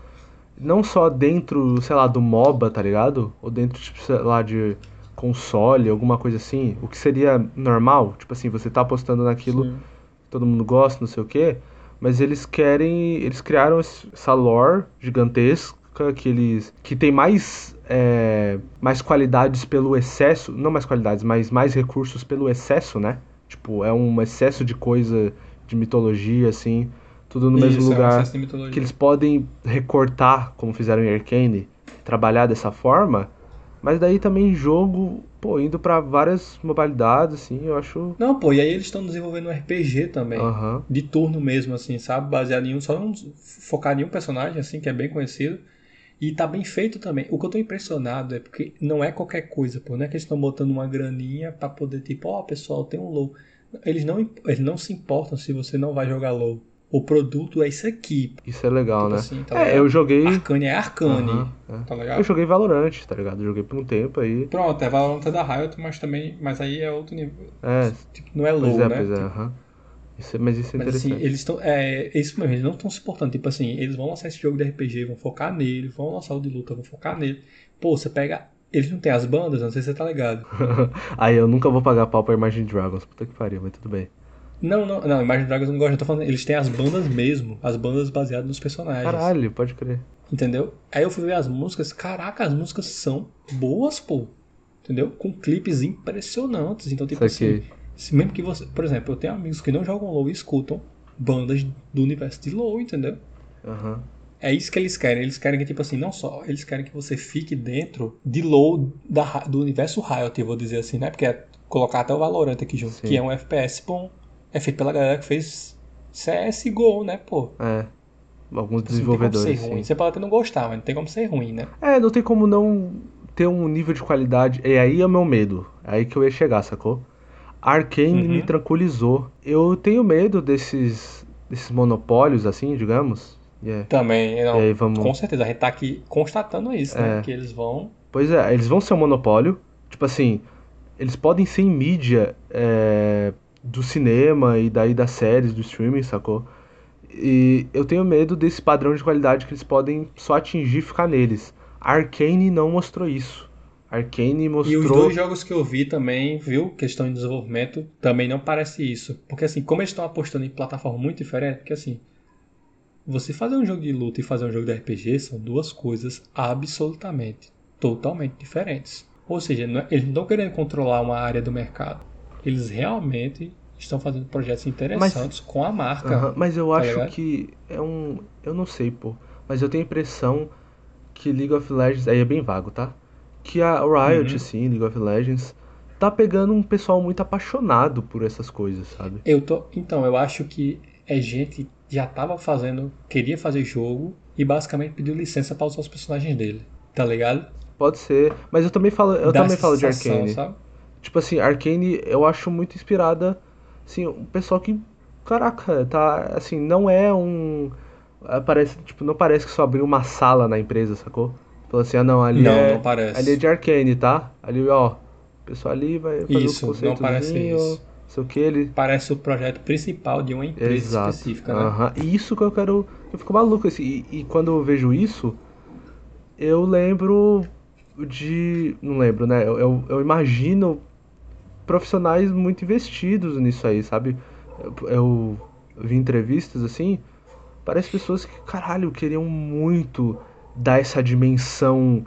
não só dentro, sei lá, do MOBA, tá ligado? Ou dentro, tipo, sei lá, de console, alguma coisa assim. O que seria normal, tipo assim, você tá apostando naquilo Sim. todo mundo gosta, não sei o quê, mas eles querem, eles criaram essa lore gigantesca que eles que tem mais é, mais qualidades pelo excesso, não mais qualidades, mas mais recursos pelo excesso, né? Tipo, é um excesso de coisa de mitologia assim, tudo no Isso, mesmo é um lugar mitologia. que eles podem recortar, como fizeram em Arcane, trabalhar dessa forma, mas daí também jogo, pô, indo pra várias modalidades, assim, eu acho. Não, pô, e aí eles estão desenvolvendo um RPG também. Aham. De turno mesmo, assim, sabe? Baseado em um, só um, focado em um personagem, assim, que é bem conhecido. E tá bem feito também. O que eu tô impressionado é porque não é qualquer coisa, pô. Não é que eles estão botando uma graninha pra poder, tipo, ó, pessoal, tem um low. Eles não, eles não se importam se você não vai jogar low. O produto é isso aqui. Isso é legal, Tipo né? assim, tá é, ligado? eu joguei. Arcane é Arcane, Aham, é. tá ligado? Eu joguei Valorant, tá ligado? Eu joguei por um tempo aí. Pronto, é Valorant é da Riot, mas também, mas aí é outro nível. É, Tipo, não é low, pois é, né? pois é, Tipo, aham. Isso é- mas isso é Mas assim, interessante. eles estão. É, isso mesmo, eles não estão se importando. Tipo assim, eles vão lançar esse jogo de RPG, vão focar nele, vão lançar o de luta, vão focar nele. Pô, você pega. Eles não têm as bandas, não sei se você tá ligado. aí eu nunca vou pagar pau pra Imagine Dragons. Puta que pariu, mas tudo bem. Não, não, não, Imagine Dragons eu não gosto, eu tô falando. Eles têm as bandas mesmo, as bandas baseadas nos personagens. Caralho, pode crer. Entendeu? Aí eu fui ver as músicas, caraca, as músicas são boas, pô. Entendeu? Com clipes impressionantes. Então, tipo Saquei. assim, se mesmo que você. Por exemplo, eu tenho amigos que não jogam LOL e escutam bandas do universo de LOL, entendeu? Aham. É isso que eles querem. Eles querem que, tipo assim, não só, eles querem que você fique dentro de LoL da, do universo Riot, eu vou dizer assim, né? Porque é colocar até o Valorant aqui junto, Sim. que é um FPS bom. É feito pela galera que fez CS e Go, né, pô? É. Alguns Assim, não tem como desenvolvedores, ser ruim. sim. Você pode até não gostar, mas não tem como ser ruim, né? É, não tem como não ter um nível de qualidade. E aí é o meu medo. É aí que eu ia chegar, sacou? Arcane Uhum. me tranquilizou. Eu tenho medo desses, desses monopólios, assim, digamos. Yeah. Também, não, E aí vamos- com certeza, a gente tá aqui constatando isso, né? É. Que eles vão. Pois é, eles vão ser um monopólio. Tipo assim, eles podem ser em mídia é, do cinema e daí das séries, do streaming, sacou? E eu tenho medo desse padrão de qualidade que eles podem só atingir e ficar neles. Arcane não mostrou isso. Arcane E mostrou. os dois jogos que eu vi também, viu, que estão em desenvolvimento, também não parece isso. Porque assim, como eles estão apostando em plataforma muito diferente, porque assim, você fazer um jogo de luta e fazer um jogo de RPG são duas coisas absolutamente, totalmente diferentes. Ou seja, é- eles não estão querendo controlar uma área do mercado. Eles realmente estão fazendo projetos interessantes com a marca. Aham, mas eu tá acho ligado? que é um. Eu não sei, pô. Mas eu tenho a impressão que League of Legends. Aí é bem vago, tá? Que a Riot, Uhum. assim, League of Legends, tá pegando um pessoal muito apaixonado por essas coisas, sabe? Eu tô, então, eu acho que é gente que já tava fazendo, queria fazer jogo e basicamente pediu licença pra usar os personagens dele, tá ligado? Pode ser. Mas eu também falo, eu Dá também falo de Arcane. sabe? Tipo assim, Arcane eu acho muito inspirada, assim, um pessoal que, caraca, tá, assim, não é um, é, parece, tipo, não parece que só abriu uma sala na empresa, sacou? Falou assim, ah não, ali Não, é, não parece. ali é de Arcane, tá? Ali, ó, o pessoal ali vai fazer Isso, não parece isso. sei o que, ele... Parece o projeto principal de uma empresa Exato. específica, né? Aham. E isso que eu quero. Eu fico maluco assim. E, e quando eu vejo isso, eu lembro de. Não lembro, né? Eu, eu, eu imagino profissionais muito investidos nisso aí, sabe? Eu, eu vi entrevistas assim. Parece pessoas que, caralho, queriam muito dar essa dimensão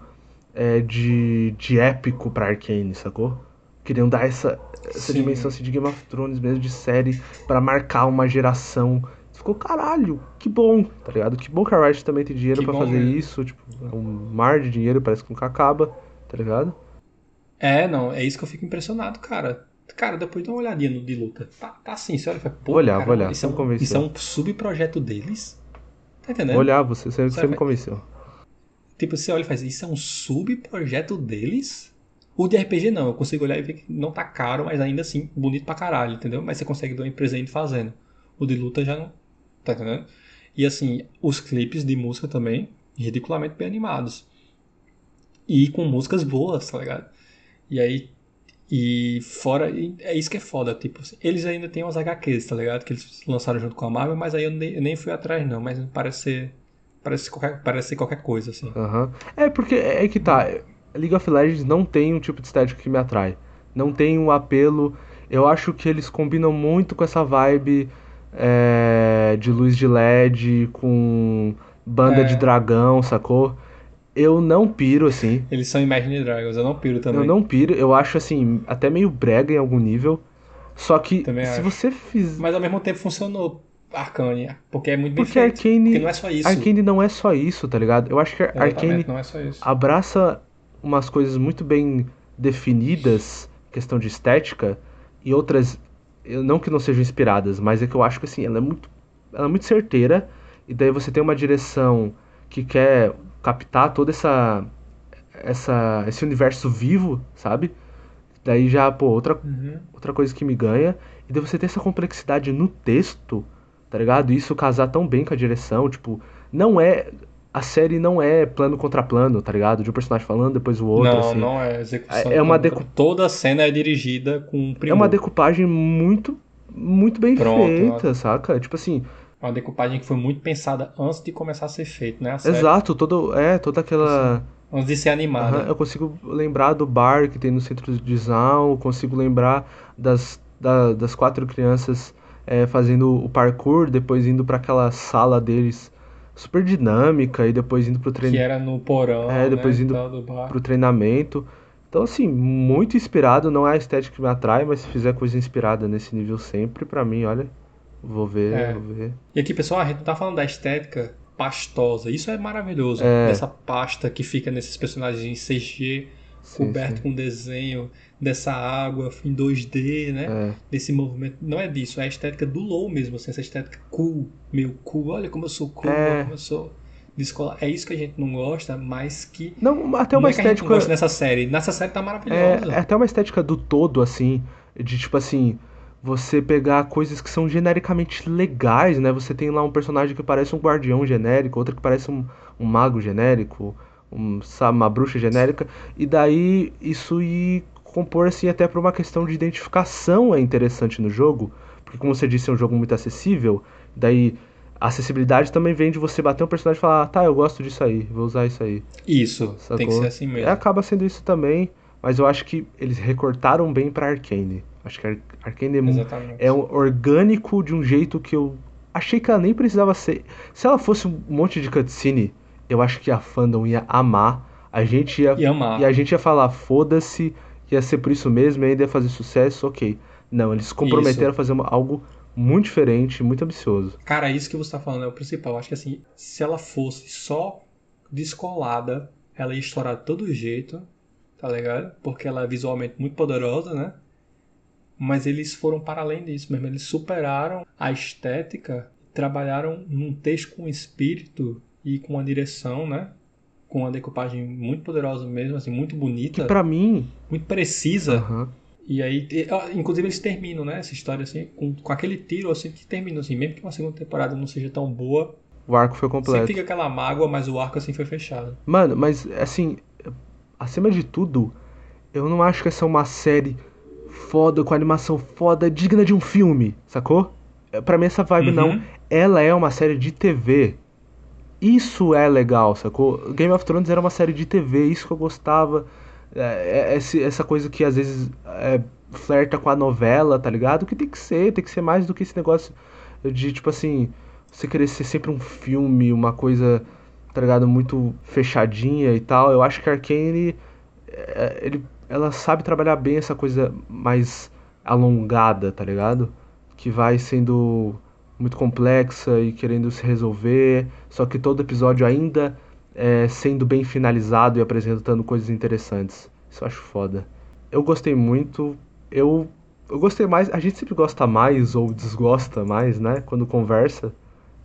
é, de, de épico pra Arcane, sacou? Queriam dar essa, essa Sim. dimensão assim, de Game of Thrones mesmo, de série, pra marcar uma geração. Ficou, caralho, que bom, tá ligado? Que bom que a Riot também tem dinheiro bom fazer mesmo. isso, tipo, é um mar de dinheiro, parece que nunca acaba, tá ligado? É, não, é isso que eu fico impressionado, cara. Cara, depois dá uma olhadinha no de luta. Tá, tá assim, você olha e fala, pô, olhar, cara, olhar, isso, é um, isso é um subprojeto deles? Tá entendendo? Olhar, você, você, você me convenceu. Tipo, você olha e faz, isso é um subprojeto deles? O de RPG não, eu consigo olhar e ver que não tá caro, mas ainda assim, bonito pra caralho, entendeu? Mas você consegue uma empresa indo fazendo. O de luta já não. Tá entendendo? E assim, os clipes de música também, ridiculamente bem animados. E com músicas boas, tá ligado? E aí. E fora. É isso que é foda, tipo, eles ainda têm umas HQs, tá ligado? Que eles lançaram junto com a Marvel, mas aí eu nem, eu nem fui atrás, não. Mas parece ser. Parece qualquer, parece ser qualquer coisa, assim. Aham. É, porque é é que tá. League of Legends não tem um tipo de estética que me atrai. Não tem um apelo. Eu acho que eles combinam muito com essa vibe é, de luz de LED com banda É. de dragão, sacou? Eu não piro, assim. Eles são Imagine Dragons, eu não piro também. Eu não piro, eu acho assim, até meio brega em algum nível. Só que Também se acho. você fizer. Mas ao mesmo tempo funcionou Arcane, porque é muito bem Porque feito. Arcane. Porque não é só isso. Arcane não é só isso, tá ligado? Eu acho que Exatamente, Arcane não é só isso. abraça umas coisas muito bem definidas, questão de estética, e outras, não que não sejam inspiradas, mas é que eu acho que assim, ela é muito, ela é muito certeira, e daí você tem uma direção que quer captar toda essa, essa esse universo vivo, sabe? Daí já, pô, outra, Uhum. outra coisa que me ganha, e daí você ter essa complexidade no texto, tá ligado? Isso casar tão bem com a direção, tipo, não é. A série não é plano contra plano, tá ligado? De um personagem falando, depois o outro, não, assim. não é execução. É uma de- decu- Toda a cena é dirigida com É primor. uma decupagem muito, muito bem Pronto, feita, saca? Tipo assim, Uma decupagem que foi muito pensada antes de começar a ser feito, né? Exato, todo, é, toda aquela. Antes de ser animada. Aham, eu consigo lembrar do bar que tem no centro de Zaun, consigo lembrar das, da- das quatro crianças é, fazendo o parkour, depois indo pra aquela sala deles super dinâmica e depois indo pro Que treino, era no porão, É, depois né, indo pro treinamento. Então, assim, muito inspirado, não é a estética que me atrai, mas se fizer coisa inspirada nesse nível sempre, pra mim, olha, vou ver, É. vou ver. E aqui, pessoal, a gente não tá falando da estética pastosa. Isso é maravilhoso. É. Dessa pasta que fica nesses personagens em CG, Sim, coberto sim. com desenho, dessa água em 2D, né? É. Desse movimento. Não é disso, é a estética do low mesmo, assim, essa estética cool, meio cool. Olha como eu sou cool, É. olha como eu sou descolar. É isso que a gente não gosta, mas que. Não, até não uma é que a gente não estética. gosta nessa série. Nessa série tá maravilhosa. É, é até uma estética do todo, assim, de tipo assim, você pegar coisas que são genericamente legais, né? Você tem lá um personagem que parece um guardião genérico, outro que parece um, um mago genérico, um, sabe, uma bruxa genérica, e daí isso ir compor, assim, até pra uma questão de identificação é interessante no jogo, porque como você disse, é um jogo muito acessível, daí a acessibilidade também vem de você bater um personagem e falar, ah, tá, eu gosto disso aí, vou usar isso aí. Isso, tem que Sacou? ser assim mesmo. É, acaba sendo isso também, mas eu acho que eles recortaram bem pra Arcane. Acho que Arcane é, é um- orgânico de um jeito que eu achei que ela nem precisava ser. Se ela fosse um monte de cutscene, eu acho que a fandom ia amar. A gente ia, E amar. e a gente ia falar, foda-se, ia ser por isso mesmo, e ainda ia fazer sucesso, ok. Não, eles se comprometeram a fazer uma- algo muito diferente, muito ambicioso. Cara, isso que você tá falando é o principal. Acho que assim, se ela fosse só descolada, ela ia estourar de todo jeito, tá ligado? Porque ela é visualmente muito poderosa, né? Mas eles foram para além disso mesmo. Eles superaram a estética, trabalharam num texto com espírito e com uma direção, né? Com uma decupagem muito poderosa mesmo, assim, muito Que bonita, pra mim. muito precisa. aham, E aí, inclusive eles terminam, né, essa história assim, com, com aquele tiro assim que termina assim, mesmo que uma segunda temporada não seja tão boa, o arco foi sempre completo. fica aquela mágoa, mas o arco assim foi fechado. Mano, mas assim, acima de tudo, eu não acho que essa é uma série foda, com animação foda, digna de um filme, sacou? É, Pra mim essa vibe Uhum. não. Ela é uma série de TV. Isso é legal, sacou? Game of Thrones era uma série de TV, isso que eu gostava. É, é, esse- essa coisa que às vezes é, flerta com a novela, tá ligado? Que tem que ser, tem que ser mais do que esse negócio de, tipo assim, você querer ser sempre um filme, uma coisa, tá ligado? Muito fechadinha e tal. Eu acho que Arcane, é, ele, ela sabe trabalhar bem essa coisa mais alongada, tá ligado? Que vai sendo muito complexa e querendo se resolver, só que todo episódio ainda é, sendo bem finalizado e apresentando coisas interessantes. Isso eu acho foda. Eu gostei muito. Eu, eu gostei mais. A gente sempre gosta mais ou desgosta mais, né? Quando conversa.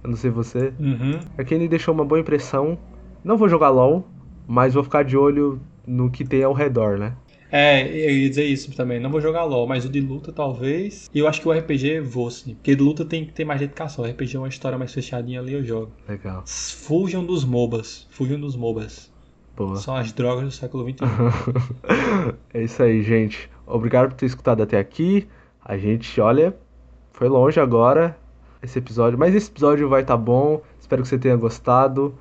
Eu não sei você. Uhum. Arcane deixou uma boa impressão. Não vou jogar LOL, mas vou ficar de olho no que tem ao redor, né? É, eu ia dizer isso também. Não vou jogar LOL, mas o de luta talvez. E eu acho que o RPG vou sim. Porque de luta tem que ter mais dedicação. O RPG é uma história mais fechadinha ali, eu jogo. Legal. Fujam dos MOBAs. Fujam dos MOBAs. Boa. São as drogas do século XXI. é isso aí, gente. Obrigado por ter escutado até aqui. A gente, olha, foi longe agora esse episódio, mas esse episódio vai estar bom. Espero que você tenha gostado.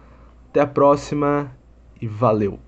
Até a próxima e valeu!